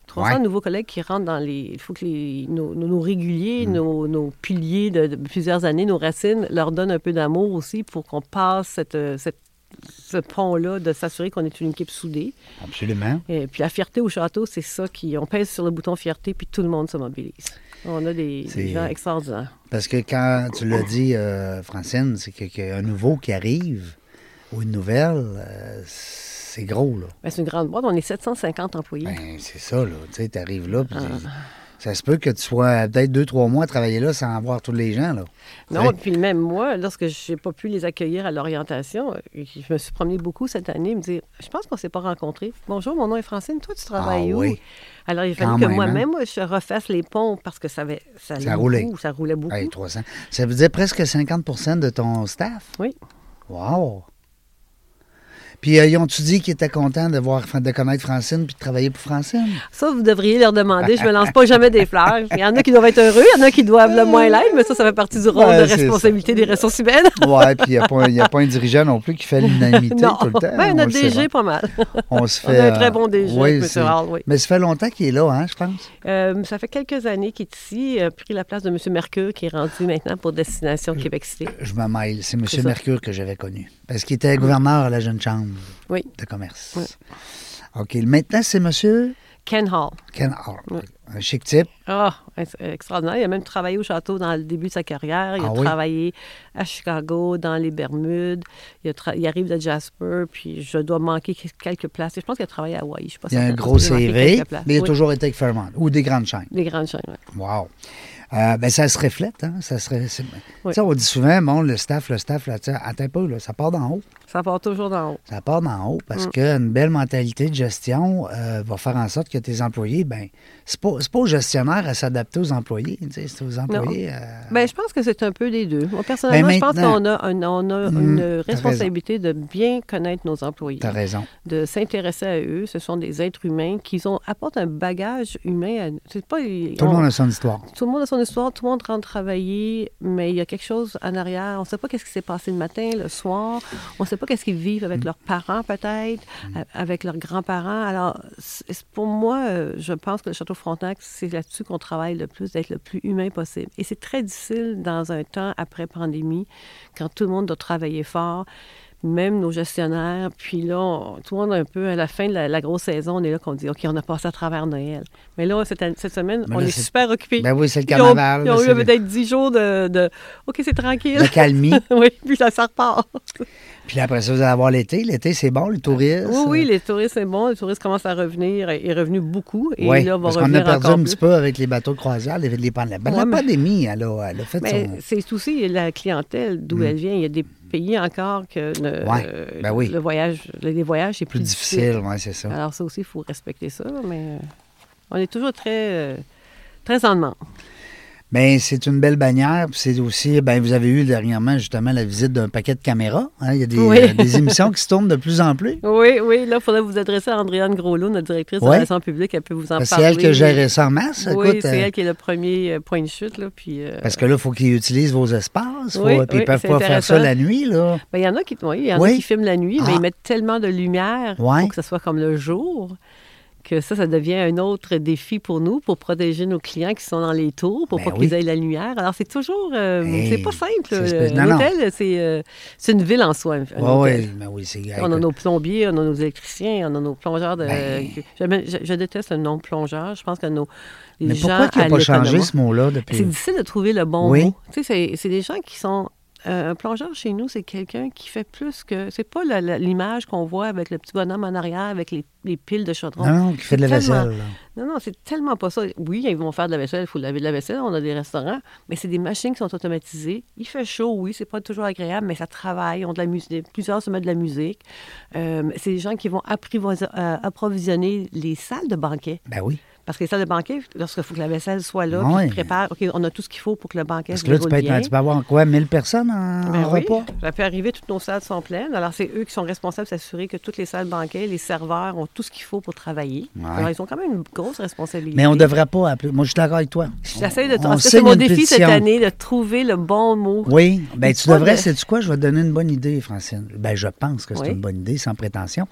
300 Ouais. nouveaux collègues qui rentrent dans les, il faut que les, nos, nos- nos réguliers, Mm. nos, nos piliers de, de plusieurs années, nos racines, leur donnent un peu d'amour aussi pour qu'on passe cette, cette- ce pont-là de s'assurer qu'on est une équipe soudée. Absolument. Et puis la fierté au château, c'est ça qui, on pèse sur le bouton fierté puis tout le monde se mobilise. On a des, gens extraordinaires. Parce que quand tu l'as dit, euh, Francine, c'est que- qu'il y a un nouveau qui arrive ou une nouvelle, euh, c'est gros, là. Ben, c'est une grande boîte, on est 750 employés. Ben, c'est ça, là. Tu sais, t'arrives là, puis Ah. Ça se peut que tu sois peut-être deux, trois mois à travailler là sans voir tous les gens, là. Non, puis même moi, lorsque je n'ai pas pu les accueillir à l'orientation, euh, je me suis promenée beaucoup cette année, me dire, je pense qu'on ne s'est pas rencontrés. Bonjour, mon nom est Francine, toi tu travailles Ah où? oui. Alors il fallu que hein? moi-même, moi, je refasse les ponts parce que ça, avait, ça, roulait. beaucoup, ça roulait beaucoup. Hey, 300. Ça veut dire presque 50% de ton staff? Oui. Wow! Puis, euh, ils ont-tu dit qu'ils étaient contents de, voir, de connaître Francine puis de travailler pour Francine? Ça, vous devriez leur demander. Je me lance pas jamais des fleurs. Il y en a qui doivent être heureux, il y en a qui doivent le moins l'être, mais ça, ça fait partie du rôle Ouais, de responsabilité des ressources humaines. Ouais, puis il n'y a, pas- y a pas un dirigeant non plus qui fait l'unanimité tout le temps. Ben, On notre DG, pas mal. On se On fait. a un très euh, bon DG, oui, M. Hall, oui. Mais ça fait longtemps qu'il est là, hein, je pense. Euh, ça fait quelques années qu'il est ici, il a pris la place de M. Mercure, qui est rendu maintenant pour Destination Québec City. Je me mêle. C'est M. Mercure que j'avais connu. Parce qu'il était gouverneur à la Jeune Chambre Oui. de commerce. Oui. OK. Maintenant, c'est monsieur? Ken Hall. Ken Hall. Oui. Un chic type. Ah, ex- extraordinaire. Il a même travaillé au château dans le début de sa carrière. Il Ah a oui? travaillé à Chicago, dans les Bermudes. Il, a tra- il arrive de Jasper, puis je dois manquer quelques places. Je pense qu'il a travaillé à Hawaï. Je sais pas Il y a un gros CV, mais il a Oui, toujours été avec Fairmont ou des grandes chaînes. Des grandes chaînes, oui. Wow. Euh, ben, ça se reflète, hein? Ça se Oui. On dit souvent, bon, le staff, le staff, là, attends un peu, là, ça part d'en haut. Ça part toujours d'en haut. Ça part d'en haut parce Mm. qu'une belle mentalité de gestion euh, va faire en sorte que tes employés, ben, c'est pas, c'est pas aux gestionnaires à s'adapter aux employés, c'est aux employés. euh, Bien, je pense que c'est un peu des deux. Moi, personnellement, Ben, je pense qu'on a, un- on a Hmm, une responsabilité de bien connaître nos employés, T'as raison. de s'intéresser à eux. Ce sont des êtres humains qui ont, apportent un bagage humain. à- C'est pas, Tout le on- monde a son histoire. Tout le monde a son histoire, tout le monde rentre travailler, mais il y a quelque chose en arrière. On ne sait pas qu'est-ce qui s'est passé le matin, le soir. On ne sait pas qu'est-ce qu'ils vivent avec leurs parents, peut-être, a- avec leurs grands-parents. Alors, pour moi, euh, je pense que le Château Frontenac, c'est là-dessus qu'on travaille le plus, d'être le plus humain possible. Et c'est très difficile dans un temps après pandémie, quand tout le monde doit travailler fort même nos gestionnaires. Puis là, on- tout le monde un peu, à la fin de la, la grosse saison, on est là qu'on dit, OK, on a passé à travers Noël. Mais là, cette, cette semaine, on est super occupés. Ben oui, c'est le Ils ont, carnaval. ils ont là, eu le- peut-être 10 jours de, de OK, c'est tranquille. la calmie. oui, puis ça, ça repart. Puis après ça, vous allez avoir l'été. L'été, c'est bon, les touristes? Oui, oui, les touristes, c'est bon. Les touristes commencent à revenir. Il est revenu beaucoup. Et Oui, là, va parce qu'on a perdu un petit peu avec les bateaux de croisière, les, les pandémies. Ben, Ouais, la pandémie, elle a, elle a fait Mais son... c'est aussi la clientèle d'où Mm. elle vient. Il y a des pays encore que le, Ouais, euh, ben oui. le voyage, les voyages, c'est plus plus, difficile, oui, c'est ça. Alors ça aussi, il faut respecter ça. Mais euh, on est toujours très, euh, très en demande. Bien, c'est une belle bannière. C'est aussi, ben, vous avez eu dernièrement justement la visite d'un paquet de caméras. hein. Il y a des, Oui. euh, des émissions qui se tournent de plus en plus. Oui, oui. Là, il faudrait vous adresser à Andréane Groslot, notre directrice de Ouais. relations publiques. Elle peut vous en Parce parler. c'est elle qui a géré ça en masse. Oui, c'est euh, elle qui est le premier euh, point de chute. Là, puis, euh, Parce que là, il faut qu'ils utilisent vos espaces. Faut- Oui, puis ils oui, peuvent pas faire ça la nuit. Là. ben, il y en a qui, oui, il y en Oui. a qui filment la nuit, mais Ah. ils mettent tellement de lumière pour que ce soit comme le jour ça, ça devient un autre défi pour nous, pour protéger nos clients qui sont dans les tours, pour Ben pas oui. qu'ils aient la lumière. Alors, c'est toujours... euh, Hey, c'est pas simple. c'est. L'hôtel, c'est euh, c'est une ville en soi. un Oui, ben oui, c'est On a nos plombiers, on a nos électriciens, on a nos plongeurs de. Ben. Je, je déteste le nom plongeur. Je pense que nos les Mais gens pourquoi il n'a à pas changé ce mot-là C'est depuis. difficile de trouver le bon Oui. mot. Tu sais, c'est- c'est des gens qui sont. Euh, un plongeur chez nous, c'est quelqu'un qui fait plus que. C'est pas l'image qu'on voit avec le petit bonhomme en arrière, avec les, les piles de chaudron. Non, non, qui fait de la tellement- vaisselle. là. Non, non, c'est tellement pas ça. Oui, ils vont faire de la vaisselle, il faut laver de la vaisselle, on a des restaurants, mais c'est des machines qui sont automatisées. Il fait chaud, oui, c'est pas toujours agréable, mais ça travaille, ont de la musique, plusieurs se mettent de la musique. Euh, c'est des gens qui vont euh, approvisionner les salles de banquet. Ben oui. Parce que les salles de banquet, lorsqu'il faut que la vaisselle soit là, Ouais. puis ils préparent, OK, on a tout ce qu'il faut pour que le banquet Parce se que là, tu peux, être- bien. tu peux avoir quoi, 1000 personnes en, Ben en oui, repas? ça peut arriver, toutes nos salles sont pleines. Alors, c'est eux qui sont responsables de s'assurer que toutes les salles banquets, les serveurs ont tout ce qu'il faut pour travailler. Ouais. Alors, ils ont quand même une grosse responsabilité. Mais on ne devrait pas appeler. Moi, je suis d'accord avec toi. J'essaie de. On C'est mon défi cette année de trouver le bon mot. Oui, ben tu devrais, de- sais-tu quoi, je vais te donner une bonne idée, Francine. Ben je pense que c'est Oui. une bonne idée, sans prétention.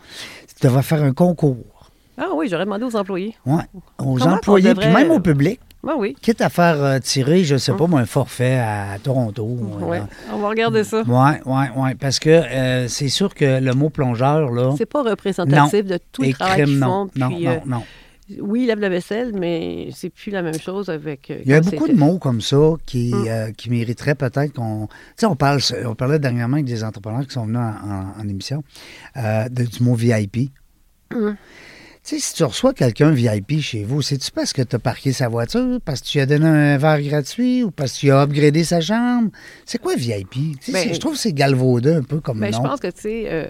Tu devrais faire un concours. Ah oui, j'aurais demandé aux employés. Ouais, aux Comment employés, puis même au public. Ah oui. Quitte à faire euh, tirer, je sais pas, moi, un forfait à Toronto. Ouais. euh, On va regarder ça. Oui, oui, oui. Parce que euh, c'est sûr que le mot plongeur, là. C'est pas représentatif de tout le et travail qu'ils non. font. Non, puis, non, euh, non. oui, ils lavent la vaisselle, mais c'est plus la même chose avec. Il y a beaucoup de mots comme ça qui, euh, qui mériteraient peut-être qu'on. Tu sais, on, parle, on parlait dernièrement avec des entrepreneurs qui sont venus en, en- en émission euh, de- du mot VIP. Mm. Sais, si tu reçois quelqu'un VIP chez vous, c'est-tu parce que tu as parqué sa voiture, parce que tu lui as donné un verre gratuit? Ou parce que tu as upgradé sa chambre? C'est quoi VIP? Ben, je trouve que c'est galvaudé un peu comme Mais nom. je pense que, tu sais, euh,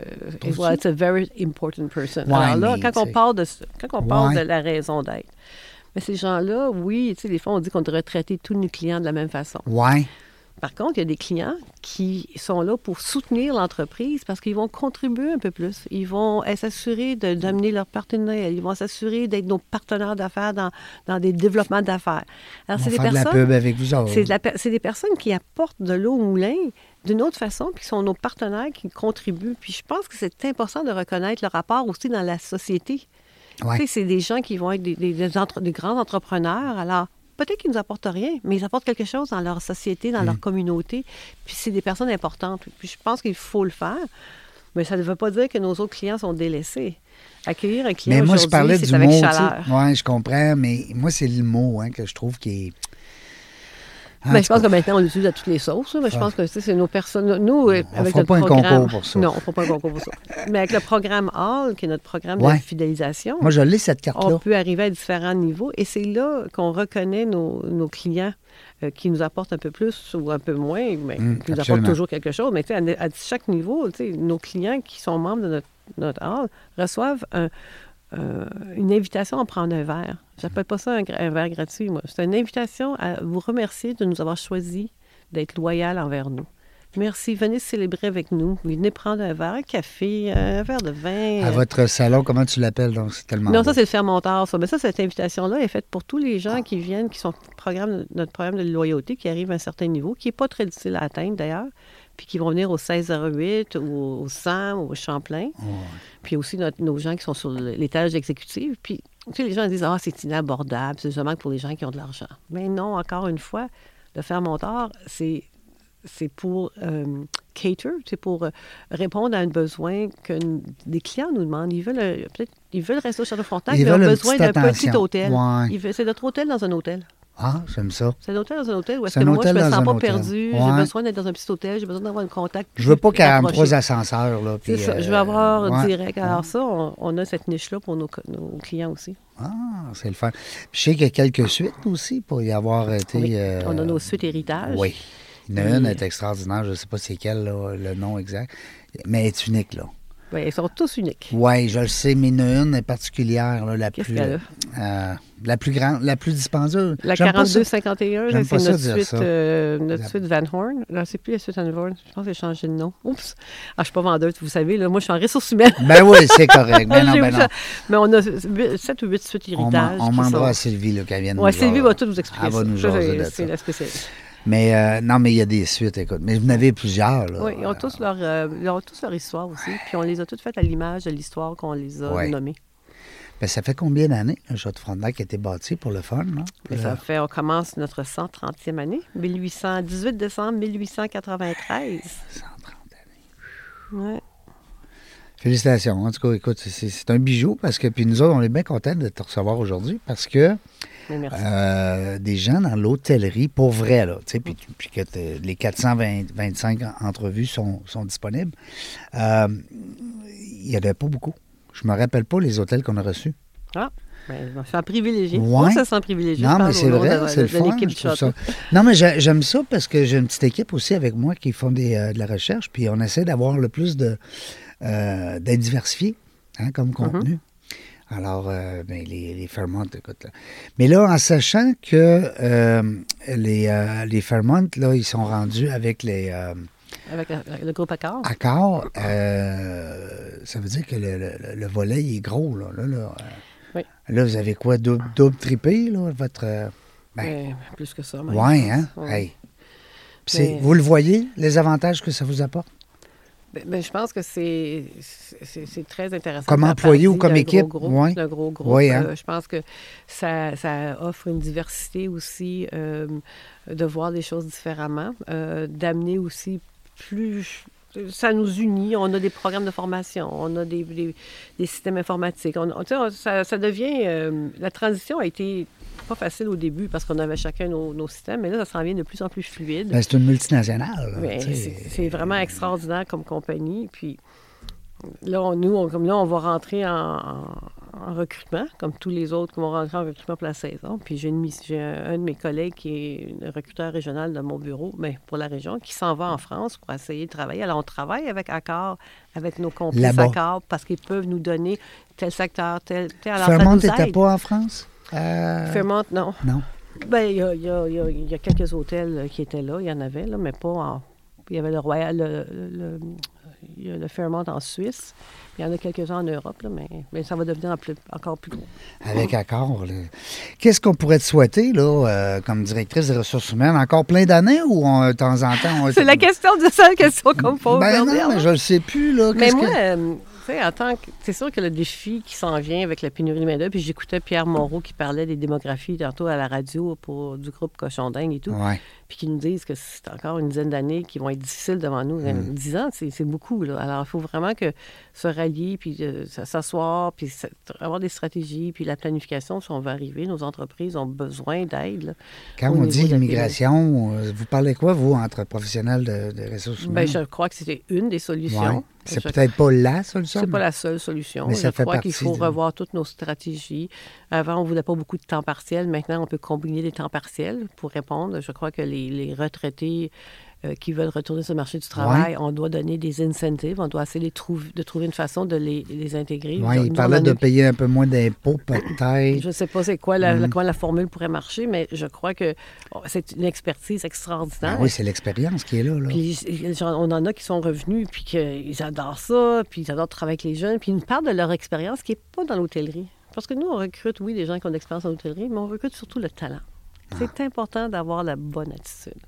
it's a very important person. Ouais, Alors là, mais, quand on parle de, quand on parle Ouais. de la raison d'être, mais ces gens-là, oui, tu sais, des fois, on dit qu'on devrait traiter tous nos clients de la même façon. Ouais. Par contre, il y a des clients qui sont là pour soutenir l'entreprise parce qu'ils vont contribuer un peu plus. Ils vont s'assurer de- d'amener leurs partenaires. Ils vont s'assurer d'être nos partenaires d'affaires dans, dans des développements d'affaires. Alors, c'est des faire de la personnes. pub avec vous autres. C'est de des personnes qui apportent de l'eau au moulin d'une autre façon, qui sont nos partenaires, qui contribuent. Puis je pense que c'est important de reconnaître le rapport aussi dans la société. Ouais. Tu sais, c'est des gens qui vont être des, des- des entre- des grands entrepreneurs. Alors, peut-être qu'ils ne nous apportent rien, mais ils apportent quelque chose dans leur société, dans Mm. leur communauté. Puis c'est des personnes importantes. Puis je pense qu'il faut le faire. Mais ça ne veut pas dire que nos autres clients sont délaissés. Accueillir un client Mais moi, je parlais du avec mot. chaleur. Oui, je comprends, mais moi, c'est le mot hein, que je trouve qui est. En Mais tout je pense que maintenant, on l'utilise à toutes les sauces. Mais je Ouais. pense que c'est nos personnes. Nous, euh, On avec fera notre pas un programme. concours pour ça. Non, on ne pas un concours pour ça. Mais avec le programme Hall, qui est notre programme Ouais. de fidélisation, Moi, je l'ai, cette on carte-là. peut arriver à différents niveaux. Et c'est là qu'on reconnaît nos, nos clients euh, qui nous apportent un peu plus ou un peu moins, mais Mm, qui nous absolument. apportent toujours quelque chose. Mais tu sais, à, à chaque niveau, nos clients qui sont membres de notre, notre hall reçoivent un- euh, une invitation à prendre un verre. J'appelle pas ça un, verre gratuit, moi. C'est une invitation à vous remercier de nous avoir choisi d'être loyal envers nous. Merci, venez célébrer avec nous. Venez prendre un verre, un café, un verre de vin. À votre salon, comment tu l'appelles? Donc, c'est tellement. non, beau. ça, c'est le fermenteur, ça. Mais ça, cette invitation-là est faite pour tous les gens qui viennent, qui sont programme, notre programme de loyauté, qui arrivent à un certain niveau, qui n'est pas très difficile à atteindre d'ailleurs, puis qui vont venir au 1608, ou au 100, ou au Champlain. Puis aussi notre- nos gens qui sont sur l'étage exécutif. Puis, tu sais, les gens disent, ah, c'est inabordable, c'est seulement pour les gens qui ont de l'argent. Mais non, encore une fois, le fermenteur, c'est c'est pour euh, cater, c'est pour euh, répondre à un besoin que des clients nous demandent. Ils veulent euh, peut-être ils veulent rester au Château Frontenac, Ils mais ont besoin d'un petit hôtel. Ouais. Ils veulent- C'est notre hôtel dans un hôtel. Ah, j'aime ça. C'est un hôtel dans un hôtel où est-ce que moi, je me sens pas perdu. Ouais. J'ai besoin d'être dans un petit hôtel. J'ai besoin d'avoir un contact. Je veux pas plus qu'il y ait un rapproché. trois ascenseurs. Là, C'est puis, ça. Je euh, veux avoir ouais. direct. Alors ça, on, on a cette niche-là pour nos, clients aussi. Ah, c'est le fun. Je sais qu'il y a quelques suites aussi pour y avoir été. Oui. euh, On a nos suites héritage. Oui. Il y en a une, est extraordinaire. Je ne sais pas c'est quelle, là, le nom exact. Mais elle est unique, là. Oui, ils sont tous uniques. Oui, je le sais, mais a une particulière, là, la plus. qu'elle euh, la plus grande, la plus dispendieuse. La J'aime pas ça. 4251, J'aime c'est notre, suite, euh, notre suite Van Horn. Là, c'est plus la suite Van Horn. Je pense que j'ai changé de nom. Oups. Ah, je suis pas vendeuse, vous savez. Là, moi, je suis en ressources humaines. Ben oui, c'est correct. Ben non, ben non. Mais on a 7 ou 8 suites On, héritage. m'en- on qui sont- à Sylvie là, qu'elle vienne Ouais, nous Sylvie va tout vous expliquer Elle va ça. nous Ça, jaser c'est- la spécialiste. Mais euh, non, mais il y a des suites, écoute. Mais vous en avez plusieurs, là. Oui, ils ont, tous leur, euh, ils ont tous leur histoire aussi. Puis on les a toutes faites à l'image de l'histoire qu'on les a Ouais. nommées. Ben, ça fait combien d'années, le Château Frontenac qui a été bâti pour le fun, là? Là, ça fait, on commence notre 130e année, 1800, 18 décembre 1893. 130 années. Ouais. Félicitations. En tout cas, écoute, c'est- un bijou parce que, puis nous autres, on est bien contents de te recevoir aujourd'hui parce que. Euh, des gens dans l'hôtellerie, pour vrai, là, tu sais, puis, puis que les 425 en- entrevues sont, sont disponibles, euh, il n'y en avait pas beaucoup. Je me rappelle pas les hôtels qu'on a reçus. Ah, ben, sens privilégié. Ouais. Moi, ça sent privilégié. Non, mais c'est vrai, c'est le fun. je ça. Non, mais j'ai- j'aime ça parce que j'ai une petite équipe aussi avec moi qui font des, euh, de la recherche, puis on essaie d'avoir le plus de euh, d'être diversifié hein, comme contenu. Alors, euh, ben, les, les Fairmont, écoute. Là. Mais là, en sachant que euh, les, euh, les Fairmont, là, ils sont rendus avec les euh, Avec le, le groupe Accord. accords, euh, ça veut dire que le, le- le volet il est gros. Là, là, là, Oui. là, vous avez quoi, double, double trippé, là, votre... ben, plus que ça. même, oui, je hein? Ouais. Hey. Puis c'est- Mais- Vous le voyez, les avantages que ça vous apporte? Ben, ben, je pense que c'est très intéressant. Comme employé ou comme équipe, gros groupe, d'un gros groupe. Ouais, hein. Euh, je pense que ça, ça offre une diversité aussi euh, de voir les choses différemment, euh, d'amener aussi plus. Ça nous unit. On a des programmes de formation, on a des, des- des systèmes informatiques. On, on- ça, ça devient. euh, la transition a été pas facile au début parce qu'on avait chacun nos, nos systèmes, mais là, ça s'en vient de plus en plus fluide. Ben, c'est une multinationale. c'est c'est vraiment extraordinaire comme compagnie. Puis là, on- nous, on, comme là, on va rentrer en, en- en recrutement, comme tous les autres qui vont rentrer en recrutement pour la saison. Puis j'ai un, de mes collègues qui est le recruteur régional de mon bureau, mais pour la région, qui s'en va en France pour essayer de travailler. Alors, on travaille avec Accor, avec nos complices. Accor, parce qu'ils peuvent nous donner tel secteur, tel... tel alors, nous n'était pas en France? Euh, Fairmont, non. Non. Ben, il y y a- y y quelques hôtels qui étaient là. Il y en avait, là, mais pas en. Il y avait le Royal, le, le- il y a le Fairmont en Suisse. Il y en a quelques-uns en Europe, là, mais, mais ça va devenir en plus- encore plus gros. Avec accord. Qu'est-ce qu'on pourrait te souhaiter, là, euh, comme directrice des ressources humaines? Encore plein d'années ou on- de temps en temps? C'est la question, de seule question qu'on me pose. Ben non, mais hein? je le sais plus, là. Mais moi, que- euh, tu sais, en tant que. C'est sûr que le défi qui s'en vient avec la pénurie de main-d'œuvre, puis j'écoutais Pierre Moreau qui parlait des démographies tantôt à la radio pour, du groupe Cochon Dingue et tout. Ouais. Puis qui nous disent que c'est encore une dizaine d'années qui vont être difficiles devant nous. Mm. Dix ans, c'est beaucoup. là. Alors, il faut vraiment que se rallier, puis euh, s'asseoir, puis avoir des stratégies, puis la planification, si on veut arriver. Nos entreprises ont besoin d'aide. Quand on dit immigration, euh, vous parlez quoi, vous, entre professionnels de, de ressources humaines? Ben, je crois que c'était une des solutions. Ouais. C'est peut-être pas la solution. C'est pas la seule solution. Mais ça Je fait crois qu'il faut de- revoir toutes nos stratégies. Avant, on ne voulait pas beaucoup de temps partiel. Maintenant, on peut combiner des temps partiels pour répondre. Je crois que les, les retraités euh, qui veulent retourner sur le marché du travail, on doit donner des incentives. On doit essayer de, trouver, de trouver une façon de les, les intégrer. Oui, il parlait de payer un peu moins d'impôts, peut-être. Je ne sais pas c'est quoi la, Mm. la- comment la formule pourrait marcher, mais je crois que oh, c'est une expertise extraordinaire. Ben oui, c'est l'expérience qui est là. Puis on en a qui sont revenus, puis qu'ils adorent ça, puis ils adorent travailler avec les jeunes, puis ils nous parlent de leur expérience qui n'est pas dans l'hôtellerie. Parce que nous, on recrute, oui, des gens qui ont de l'expérience en hôtellerie, mais on recrute surtout le talent. C'est important d'avoir la bonne attitude.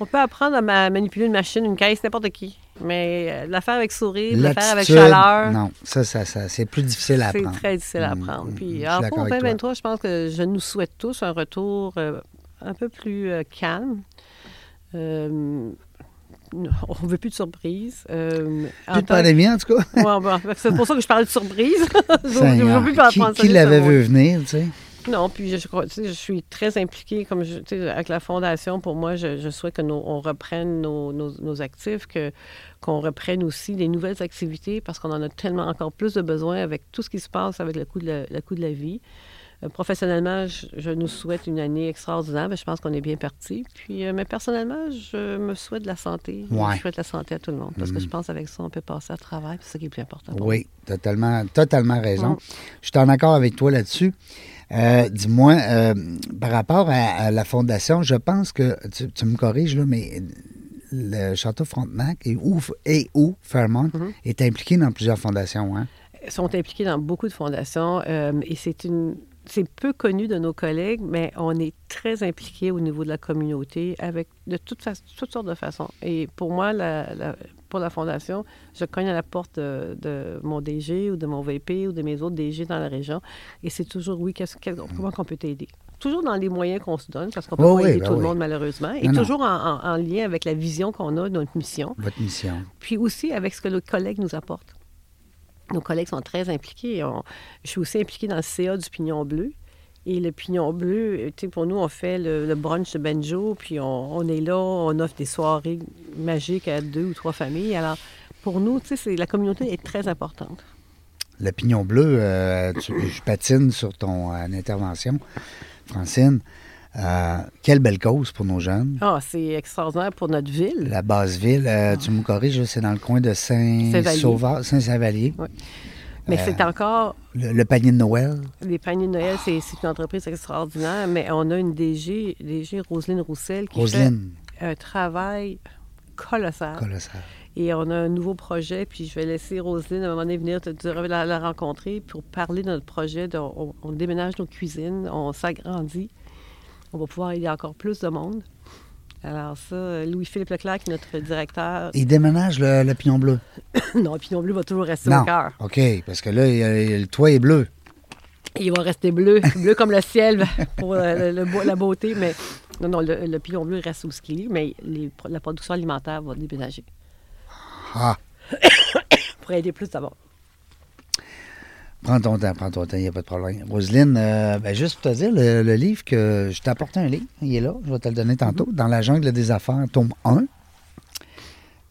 On peut apprendre à ma- manipuler une machine, une caisse, n'importe qui. Mais euh, la faire avec sourire, la faire avec chaleur, Non, ça, ça, ça c'est plus difficile à c'est apprendre. très difficile à Mm, apprendre. mm, je Puis, toi. 2023, je pense que je nous souhaite tous un retour euh, un peu plus euh, calme. Euh, on ne veut plus de surprises. Euh, en Plus de pandémie, en tout cas. Ouais, bon, c'est pour ça que je parlais de surprise. Je ne Seigneur, veux plus qui qui l'avait vu venir, tu sais? Non, puis je, crois, je suis très impliquée, comme je, avec la Fondation. Pour moi, je, je souhaite que nos- on reprenne nos, nos- nos actifs, que, qu'on reprenne aussi des nouvelles activités, parce qu'on en a tellement encore plus de besoin avec tout ce qui se passe avec le coût de la, le coût de la vie. Euh, professionnellement, je, je nous souhaite une année extraordinaire. mais je pense qu'on est bien parti. Puis, euh, mais personnellement, je me souhaite de la santé. Ouais. Je souhaite la santé à tout le monde, parce que je pense qu'avec ça, on peut passer à puis C'est ça qui est plus important. pour Oui, totalement, totalement raison. Mm. Je suis en accord avec toi là-dessus. Euh, Dis-moi, euh, par rapport à, à la fondation, je pense que, tu, tu me corriges là, mais le Château Frontenac et où, et où Fairmont Mhm. est impliqué dans plusieurs fondations. Hein? sont impliqués dans beaucoup de fondations euh, et c'est une c'est peu connu de nos collègues, mais on est très impliqués au niveau de la communauté avec de toute fa- toutes sortes de façons. Et pour moi, la- la- pour la fondation, je cogne à la porte de, de mon DG ou de mon VP ou de mes autres DG dans la région, et c'est toujours oui, qu'est-ce- quel- comment qu'on peut t'aider? Toujours dans les moyens qu'on se donne, parce qu'on peut Oh pas oui, aider ben tout oui. le monde malheureusement, et Non, toujours en, en- en lien avec la vision qu'on a de notre mission Votre mission. puis aussi avec ce que nos collègues nous apportent. Nos collègues sont très impliqués. Je suis aussi impliquée dans le CA du Pignon Bleu. Et le Pignon Bleu, sais, pour nous, on fait le, brunch de Benjo, puis on, est là, on offre des soirées magiques à deux ou trois familles. Alors, pour nous, la communauté est très importante. Le pignon bleu, euh, je patine sur ton euh, intervention, Francine. Euh, quelle belle cause pour nos jeunes. Ah, c'est extraordinaire pour notre ville. La base ville, euh, tu me corriges, c'est dans le coin de Saint-Sauveur, Saint-Savalier. Oui. Mais Euh, c'est encore Le, le panier de Noël. Les paniers de Noël, c'est une entreprise extraordinaire, mais on a une DG, DG Roselyne Roussel, qui Roselyne, fait un travail colossal. colossal. Et on a un nouveau projet, puis je vais laisser Roselyne à un moment donné venir te la, la rencontrer pour parler de notre projet. de- on, on déménage nos cuisines, on s'agrandit. On va pouvoir aider encore plus de monde. Alors ça, Louis-Philippe Leclerc, notre directeur, Il déménage le, le pignon bleu? non, Pignon Bleu va toujours rester Non. au cœur. OK, parce que là, le toit est bleu. Il va rester bleu, bleu comme le ciel pour euh, le- le la beauté, mais non, non, le, le pignon bleu reste qu'il est, mais les- la production alimentaire va déménager Ah, pour aider plus d'abord. Prends ton temps, prends ton temps, il n'y a pas de problème. Roselyne, euh, ben, juste pour te dire, le, le livre que je t'ai apporté un livre, il est là, je vais te le donner tantôt, dans la jungle des affaires, tome 1.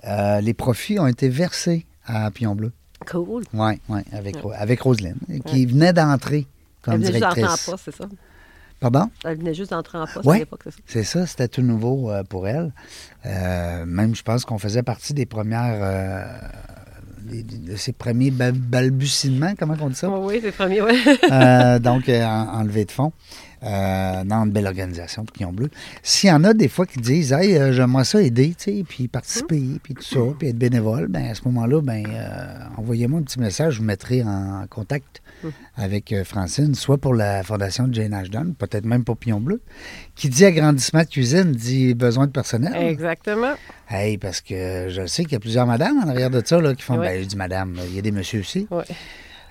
Euh, les profits ont été versés à Pignon Bleu. Cool. Oui, oui, avec, Ouais. Ro- avec Roselyne, qui venait d'entrer comme Elle venait juste d'entrer en directrice. poste, c'est ça? Pardon? Elle venait juste d'entrer en poste Ouais. à l'époque, c'est ça? C'est ça, c'était tout nouveau euh, pour elle. Euh, même, je pense qu'on faisait partie des premières. De ses premiers ba- balbutiements, comment on dit ça? Oui, oui, c'est le premier, oui. Euh, donc, euh, en, en levée de fonds. Euh, dans une belle organisation, Pignon Bleu. S'il y en a des fois qui disent Hey, euh, j'aimerais ça aider, tu sais, puis participer, puis tout ça, puis être bénévole, ben à ce moment-là, ben euh, envoyez-moi un petit message, je vous mettrai en contact Mhm. avec euh, Francine, soit pour la Fondation de Jane Ashton, peut-être même pour Pignon Bleu. Qui dit agrandissement de cuisine dit besoin de personnel. Exactement. Hey, parce que je sais qu'il y a plusieurs madames en arrière de ça là, qui font Ouais. ben, je dis madame, il y a des messieurs aussi. Ouais.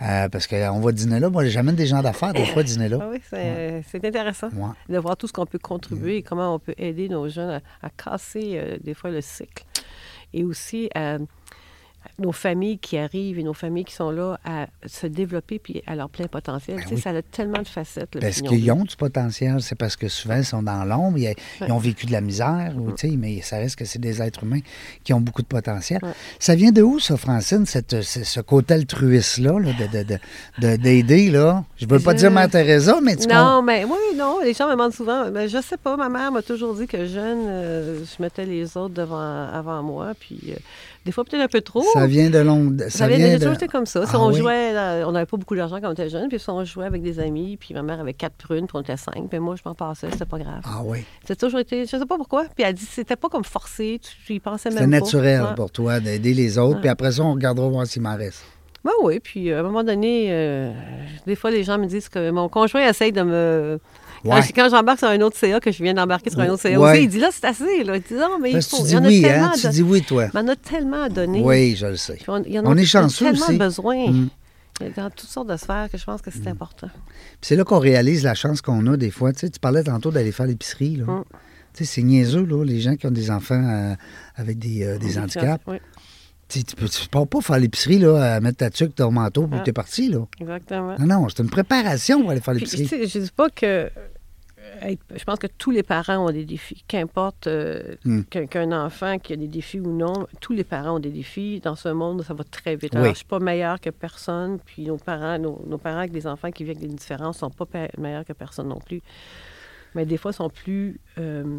Euh, parce qu'on va dîner là. Moi, j'amène des gens d'affaires des fois dîner là. Ah oui, c'est c'est intéressant Ouais. de voir tout ce qu'on peut contribuer Mm. et comment on peut aider nos jeunes à, à casser euh, des fois le cycle. Et aussi à nos familles qui arrivent et nos familles qui sont là à se développer puis à leur plein potentiel. tu sais, Ben oui. Ça a tellement de facettes. le Parce pignon qu'ils ont du potentiel? C'est parce que souvent, ils sont dans l'ombre. Ils, ils ont vécu de la misère, ou, tu sais, mais ça reste que c'est des êtres humains qui ont beaucoup de potentiel. Ouais. Ça vient de où, ça, Francine, cette, ce, ce côté altruiste-là, là, de- de- de- de- d'aider, là? Je veux pas Je- dire Mère Teresa, mais tu Non, mais oui, non. Les gens me demandent souvent. Mais je sais pas. Ma mère m'a toujours dit que jeune, euh, je mettais les autres devant, avant moi. Puis euh, des fois, peut-être un peu trop. Ça vient de long. Ça, Ça vient de toujours été comme ça. Si Ah on oui? jouait, là, on n'avait pas beaucoup d'argent quand on était jeune, puis si on jouait avec des amis, puis ma mère avait quatre prunes, puis on était cinq, puis moi, je m'en passais, c'était pas grave. Ah oui. C'est toujours été, je sais pas pourquoi, puis elle dit, c'était pas comme forcé, tu, y pensais même C'est pas. naturel Ouais. pour toi d'aider les autres, Ouais. puis après ça, on regardera voir s'il m'en reste. Ben oui, puis euh, à un moment donné, euh, des fois, les gens me disent que mon conjoint essaye de me... Quand Ouais. je- Quand j'embarque sur un autre CA, que je viens d'embarquer sur un autre CA Ouais. aussi, il dit là, c'est assez. Là. Il dit non, mais il que faut. tu dis en a oui, tellement hein? Tu dis oui, toi. Il en a tellement à donner. Oui, je le sais. On, il y en On a, est il y a chanceux tellement aussi. besoin. Mm. A Dans toutes sortes de sphères que je pense que c'est important. Puis c'est là qu'on réalise la chance qu'on a des fois. Tu, sais, tu parlais tantôt d'aller faire l'épicerie. là. Mm. Tu sais, c'est niaiseux, là, les gens qui ont des enfants euh, avec des, euh, des handicaps. Oui, Tu tu peux tu pars pas faire l'épicerie, là, à mettre ta tuque, ton manteau, puis Ah. t'es parti, là. exactement. Non, non, c'est une préparation pour aller faire l'épicerie. je dis pas que. Je pense que tous les parents ont des défis. Qu'importe euh, Mm. qu'un enfant qui a des défis ou non, tous les parents ont des défis. Dans ce monde, ça va très vite. Oui. Alors, je suis pas meilleure que personne. Puis nos parents, nos, nos parents avec des enfants qui vivent avec des différences sont pas meilleurs que personne non plus. Mais des fois, sont plus euh,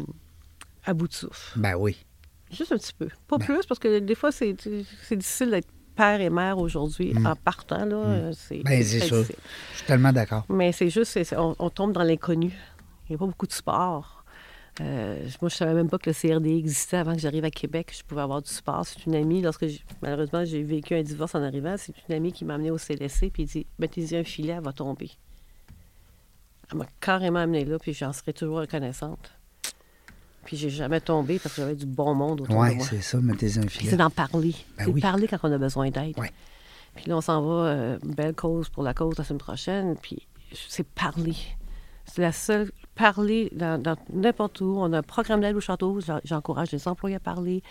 à bout de souffle. Ben oui. Juste un petit peu. Pas Ben. plus, parce que des fois, c'est difficile d'être père et mère aujourd'hui en partant. Là, euh, c'est. Ben, c'est. Je suis tellement d'accord. Mais c'est juste, on tombe dans l'inconnu. Il n'y a pas beaucoup de sport. Euh, moi, je ne savais même pas que le CRD existait avant que j'arrive à Québec. Je pouvais avoir du sport. C'est une amie, lorsque malheureusement j'ai vécu un divorce en arrivant, c'est une amie qui m'a amenée au CLSC puis dit Mettez-y un filet, elle va tomber. Elle m'a carrément amenée là, puis j'en serai toujours reconnaissante. Puis j'ai jamais tombé parce que j'avais du bon monde autour Oui, de moi. c'est ça, mettez un filet. C'est d'en parler. Ben c'est oui. de parler quand on a besoin d'aide. Ouais. Puis là, on s'en va, euh, belle cause pour la cause la semaine prochaine. Puis c'est parler. C'est la seule. Parler dans n'importe où. On a un programme d'aide au château. J'en- J'encourage les employés à parler.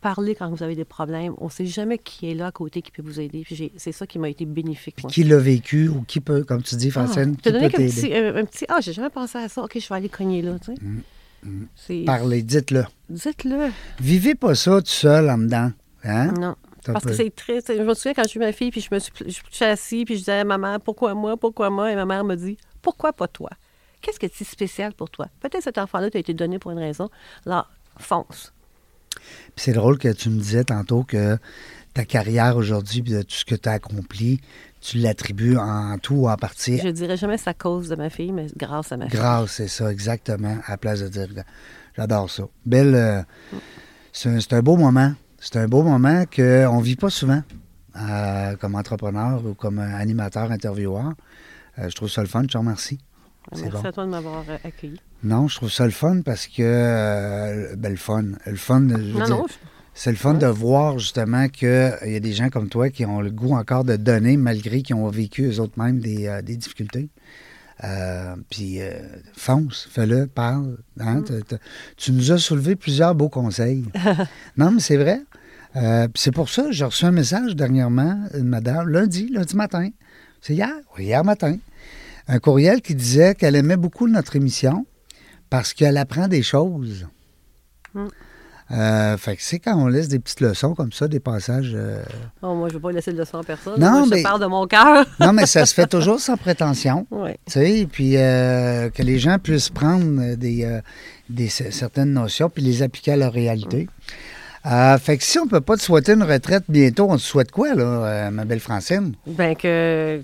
Parler quand vous avez des problèmes. On ne sait jamais qui est là à côté qui peut vous aider. J'ai- c'est ça qui m'a été bénéfique. Puis qui l'a vécu ou qui peut, comme tu dis, Ah, Francine, te qui peut t'aider? petit, un, un petit. Ah, j'ai jamais pensé à ça. OK, je vais aller cogner là. Tu sais. C'est- Parlez, dites-le. Dites-le. Vivez pas ça tout seul en dedans. Hein? Non. Parce que c'est triste. Je me souviens quand je suis ma fille, puis je me suis, je suis assise, puis je disais à ma mère, pourquoi moi, pourquoi moi? Et ma mère me dit, pourquoi pas toi? Qu'est-ce que c'est spécial pour toi? Peut-être cet enfant-là t'a été donné pour une raison. Alors, fonce. Puis c'est drôle que tu me disais tantôt que ta carrière aujourd'hui, puis de tout ce que tu as accompli, tu l'attribues en tout ou en partie Je dirais jamais à cause de ma fille, mais grâce à ma fille. grâce, c'est ça, exactement, à la place de dire j'adore ça. Belle, euh, c'est un, beau moment. C'est un beau moment qu'on ne vit pas souvent euh, comme entrepreneur ou comme animateur, intervieweur. Euh, je trouve ça le fun, je te remercie. Merci bon. à toi de m'avoir euh, accueilli. Non, je trouve ça le fun parce que. euh, ben, le fun. Le fun, je veux Non, dire, non, je- c'est le fun de voir justement qu'il y a des gens comme toi qui ont le goût encore de donner malgré qu'ils ont vécu eux autres mêmes des, euh, des difficultés. Euh, puis euh, fonce, fais-le, parle. hein, t'as- Tu nous as soulevé plusieurs beaux conseils. non, mais c'est vrai. Euh, c'est pour ça que j'ai reçu un message dernièrement, une madame, lundi, lundi matin. C'est hier, hier matin. Un courriel qui disait qu'elle aimait beaucoup notre émission parce qu'elle apprend des choses. Mm. Euh, fait que c'est quand on laisse des petites leçons comme ça, des passages. euh, Oh, moi, je ne veux pas laisser de leçon à personne. Non, Moi, je mais- te parle de mon cœur. Non, mais ça se fait toujours sans prétention. Oui. Tu sais, puis euh, que les gens puissent prendre euh, des, euh, certaines notions puis les appliquer à leur réalité. Euh, fait que si on peut pas te souhaiter une retraite bientôt, on te souhaite quoi, là, euh, ma belle Francine? Ben que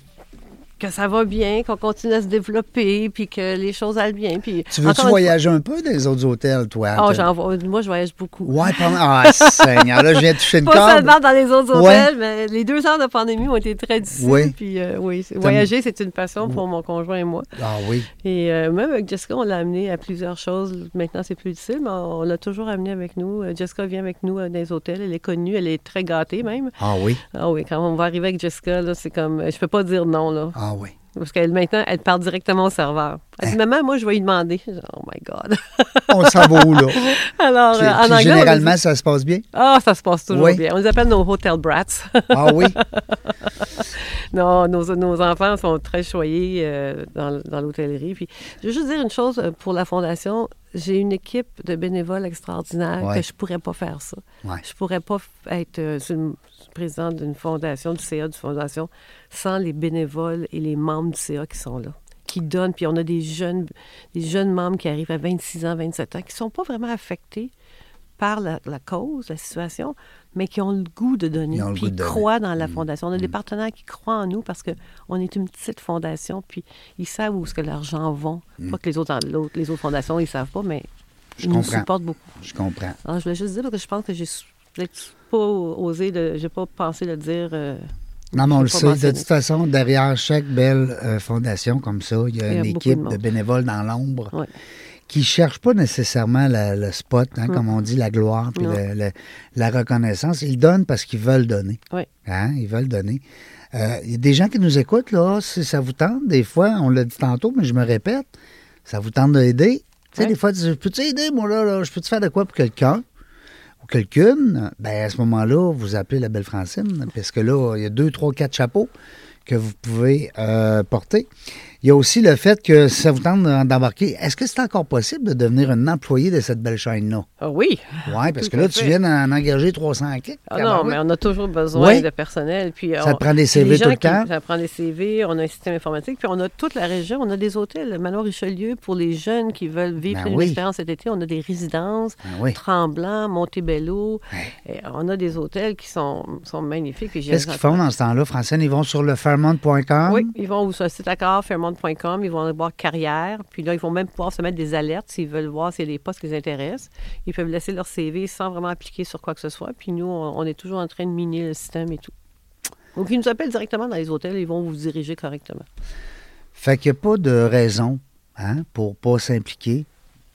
que ça va bien, qu'on continue à se développer, puis que les choses allent bien. Puis, Tu veux-tu voyager un peu dans les autres hôtels, toi? T'as- j'en vois- moi, je voyage beaucoup. Ouais, pendant... Ah, Seigneur, là, je viens de toucher une Pas corde. seulement dans les autres Ouais. hôtels, mais les deux ans de pandémie ont été très difficiles. Oui. Puis, euh, oui, voyager, c'est une passion pour mon conjoint et moi. Ah oui. Et euh, même avec Jessica, on l'a amené à plusieurs choses. Maintenant, c'est plus difficile, mais on l'a toujours amené avec nous. Euh, Jessica vient avec nous dans les hôtels. Elle est connue, elle est très gâtée même. Ah oui. Ah oui, quand on va arriver avec Jessica, là, c'est comme. Je peux pas dire non, là. Ah oui. Parce qu'elle, maintenant, elle part directement au serveur. Elle dit, maman, moi, je vais lui demander. Oh my God. On s'en va où, là? Alors, Puis- euh, en puis anglais. généralement, ça se passe bien? Ah, ça se passe toujours Oui. bien. On les appelle nos hotel brats. Ah oui? non, nos, nos enfants sont très choyés euh, dans, dans l'hôtellerie. Puis, je veux juste dire une chose euh, pour la Fondation. J'ai une équipe de bénévoles extraordinaires Ouais. que je pourrais pas faire ça. Ouais. Je pourrais pas être euh, une- présidente d'une fondation, du CA d'une fondation, sans les bénévoles et les membres du CA qui sont là, qui donnent. Puis on a des jeunes, des jeunes membres qui arrivent à 26 ans, 27 ans, qui sont pas vraiment affectés par la, la cause, la situation, mais qui ont le goût de donner, puis ils donner. croient dans la Mm. fondation. On a des partenaires qui croient en nous parce qu'on est une petite fondation, puis ils savent où est-ce que l'argent va. Pas que les autres, les autres fondations, ils savent pas, mais Mm. Je ils nous comprends. supportent beaucoup. Je comprends. Alors, je voulais juste dire parce que je pense que j'ai peut-être pas osé, j'ai pas pensé le dire. euh, Non, mais on le sait. De toute façon, derrière chaque belle euh, fondation comme ça, il y a Il y a une équipe de bénévoles dans l'ombre Ouais. qui ne cherchent pas nécessairement la- le spot, hein, Mm. comme on dit, la gloire, puis Non. le- le- la reconnaissance. Ils donnent parce qu'ils veulent donner. Oui. Hein, Ils veulent donner. Euh, Il y a des gens qui nous écoutent, là, si ça vous tente, des fois, on l'a dit tantôt, mais je me répète, ça vous tente d'aider. Tu sais, des fois, tu dis, peux-tu aider, moi, là, là? je peux-tu faire de quoi pour quelqu'un? Ou quelqu'une, ben à ce moment-là, vous appelez la belle Francine, parce que là, il y a deux, trois, quatre chapeaux que vous pouvez euh, porter. Il y a aussi le fait que ça vous tente d'embarquer, est-ce que c'est encore possible de devenir un employé de cette belle chaîne-là? Ah oui. Oui, parce que là, tu viens d'en engager 300 kicks. Ah non, mais on a toujours besoin Oui. de personnel. Puis Ça te prend des CV tout le qui- temps? Ça prend des CV, on a un système informatique, puis on a toute la région, on a des hôtels. Le Manoir Richelieu, pour les jeunes qui veulent vivre Ben une oui. expérience cet été, on a des résidences, Ben oui. Tremblant, Montebello. Et on a des hôtels qui sont, sont magnifiques. Qu'est-ce qu'ils font dans ce temps-là, Francine? Ils vont sur le fairmont.com. Oui, ils vont sur le site accord, ils vont aller voir carrière, puis là, ils vont même pouvoir se mettre des alertes s'ils veulent voir s'il y a des postes qui les intéressent. Ils peuvent laisser leur CV sans vraiment appliquer sur quoi que ce soit, puis nous, on, on est toujours en train de miner le système et tout. Donc, ils nous appellent directement dans les hôtels, ils vont vous diriger correctement. Fait qu'il n'y a pas de raison hein, pour ne pas s'impliquer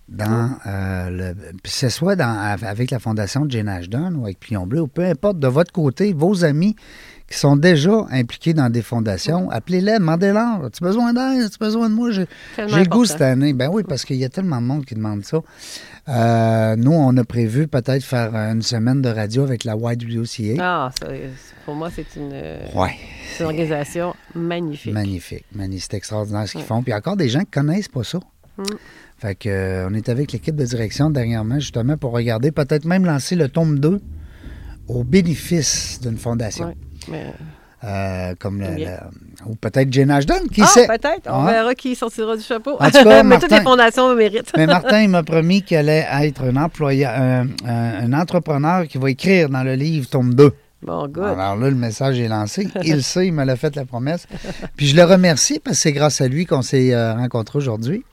dans euh, le. Puis que ce soit dans, avec la Fondation de Jane Ashton ou avec Plion Bleu, ou peu importe, de votre côté, vos amis qui sont déjà impliqués dans des fondations, appelez-les, demandez-leur. As-tu besoin d'aide? As-tu besoin de moi? J'ai le goût cette année. Ben oui, parce qu'il y a tellement de monde qui demande ça. Euh, nous, on a prévu peut-être faire une semaine de radio avec la YWCA. Ah, ça, pour moi, c'est une, euh, Ouais. c'est une organisation magnifique. Magnifique. Magnifique. C'est extraordinaire ce qu'ils Ouais. font. Puis il y a encore des gens qui connaissent pas ça. Mm. Fait que, euh, on est avec l'équipe de direction dernièrement, justement, pour regarder, peut-être même lancer le tome 2 au bénéfice d'une fondation. Ouais, mais- Euh, comme le, Bien. le- Ou peut-être Jane Ashton, qui ah, sait? peut-être. On Ah. verra qui sortira du chapeau. En tout cas, mais toutes les fondations méritent. Mais Martin, il m'a promis qu'il allait être un employeur, un, un- entrepreneur qui va écrire dans le livre tome 2. Bon, good. Alors là, le message est lancé. Il sait, il me l'a fait la promesse. Puis je le remercie parce que c'est grâce à lui qu'on s'est euh, rencontrés aujourd'hui.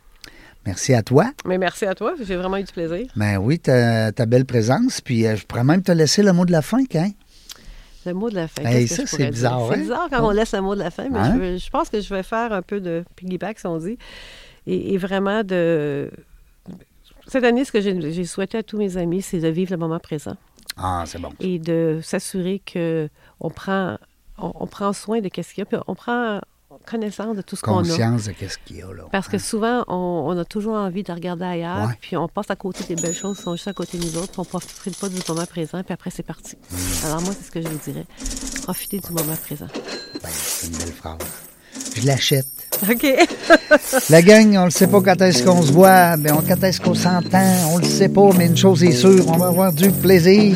Merci à toi. Mais merci à toi, j'ai vraiment eu du plaisir. Ben oui, ta, ta belle présence. Puis euh, je pourrais même te laisser le mot de la fin, hein? Le mot de la fin. Hey, ça, c'est bizarre, hein? C'est bizarre quand on laisse le mot de la fin, mais Hein? je, veux- je pense que je vais faire un peu de piggyback, si on dit. Et, et vraiment de. Cette année, ce que j'ai souhaité à tous mes amis, c'est de vivre le moment présent Ah, c'est bon. et de s'assurer que on prend, on, on prend soin de ce qu'il y a, puis on prend connaissance de tout ce qu'on a. Conscience de qu'est-ce qu'il y a là. Parce que souvent, on, on a toujours envie de regarder ailleurs, Ouais. puis on passe à côté des belles choses qui sont juste à côté de nous autres, puis on ne profite pas du moment présent, puis après, c'est parti. Mm. Alors, moi, c'est ce que je vous dirais. Profitez du moment présent. Ben, c'est une belle phrase. Je l'achète. OK. La gang, on ne sait pas quand est-ce qu'on se voit, mais on, quand est-ce qu'on s'entend, on le sait pas, mais une chose est sûre, on va avoir du plaisir.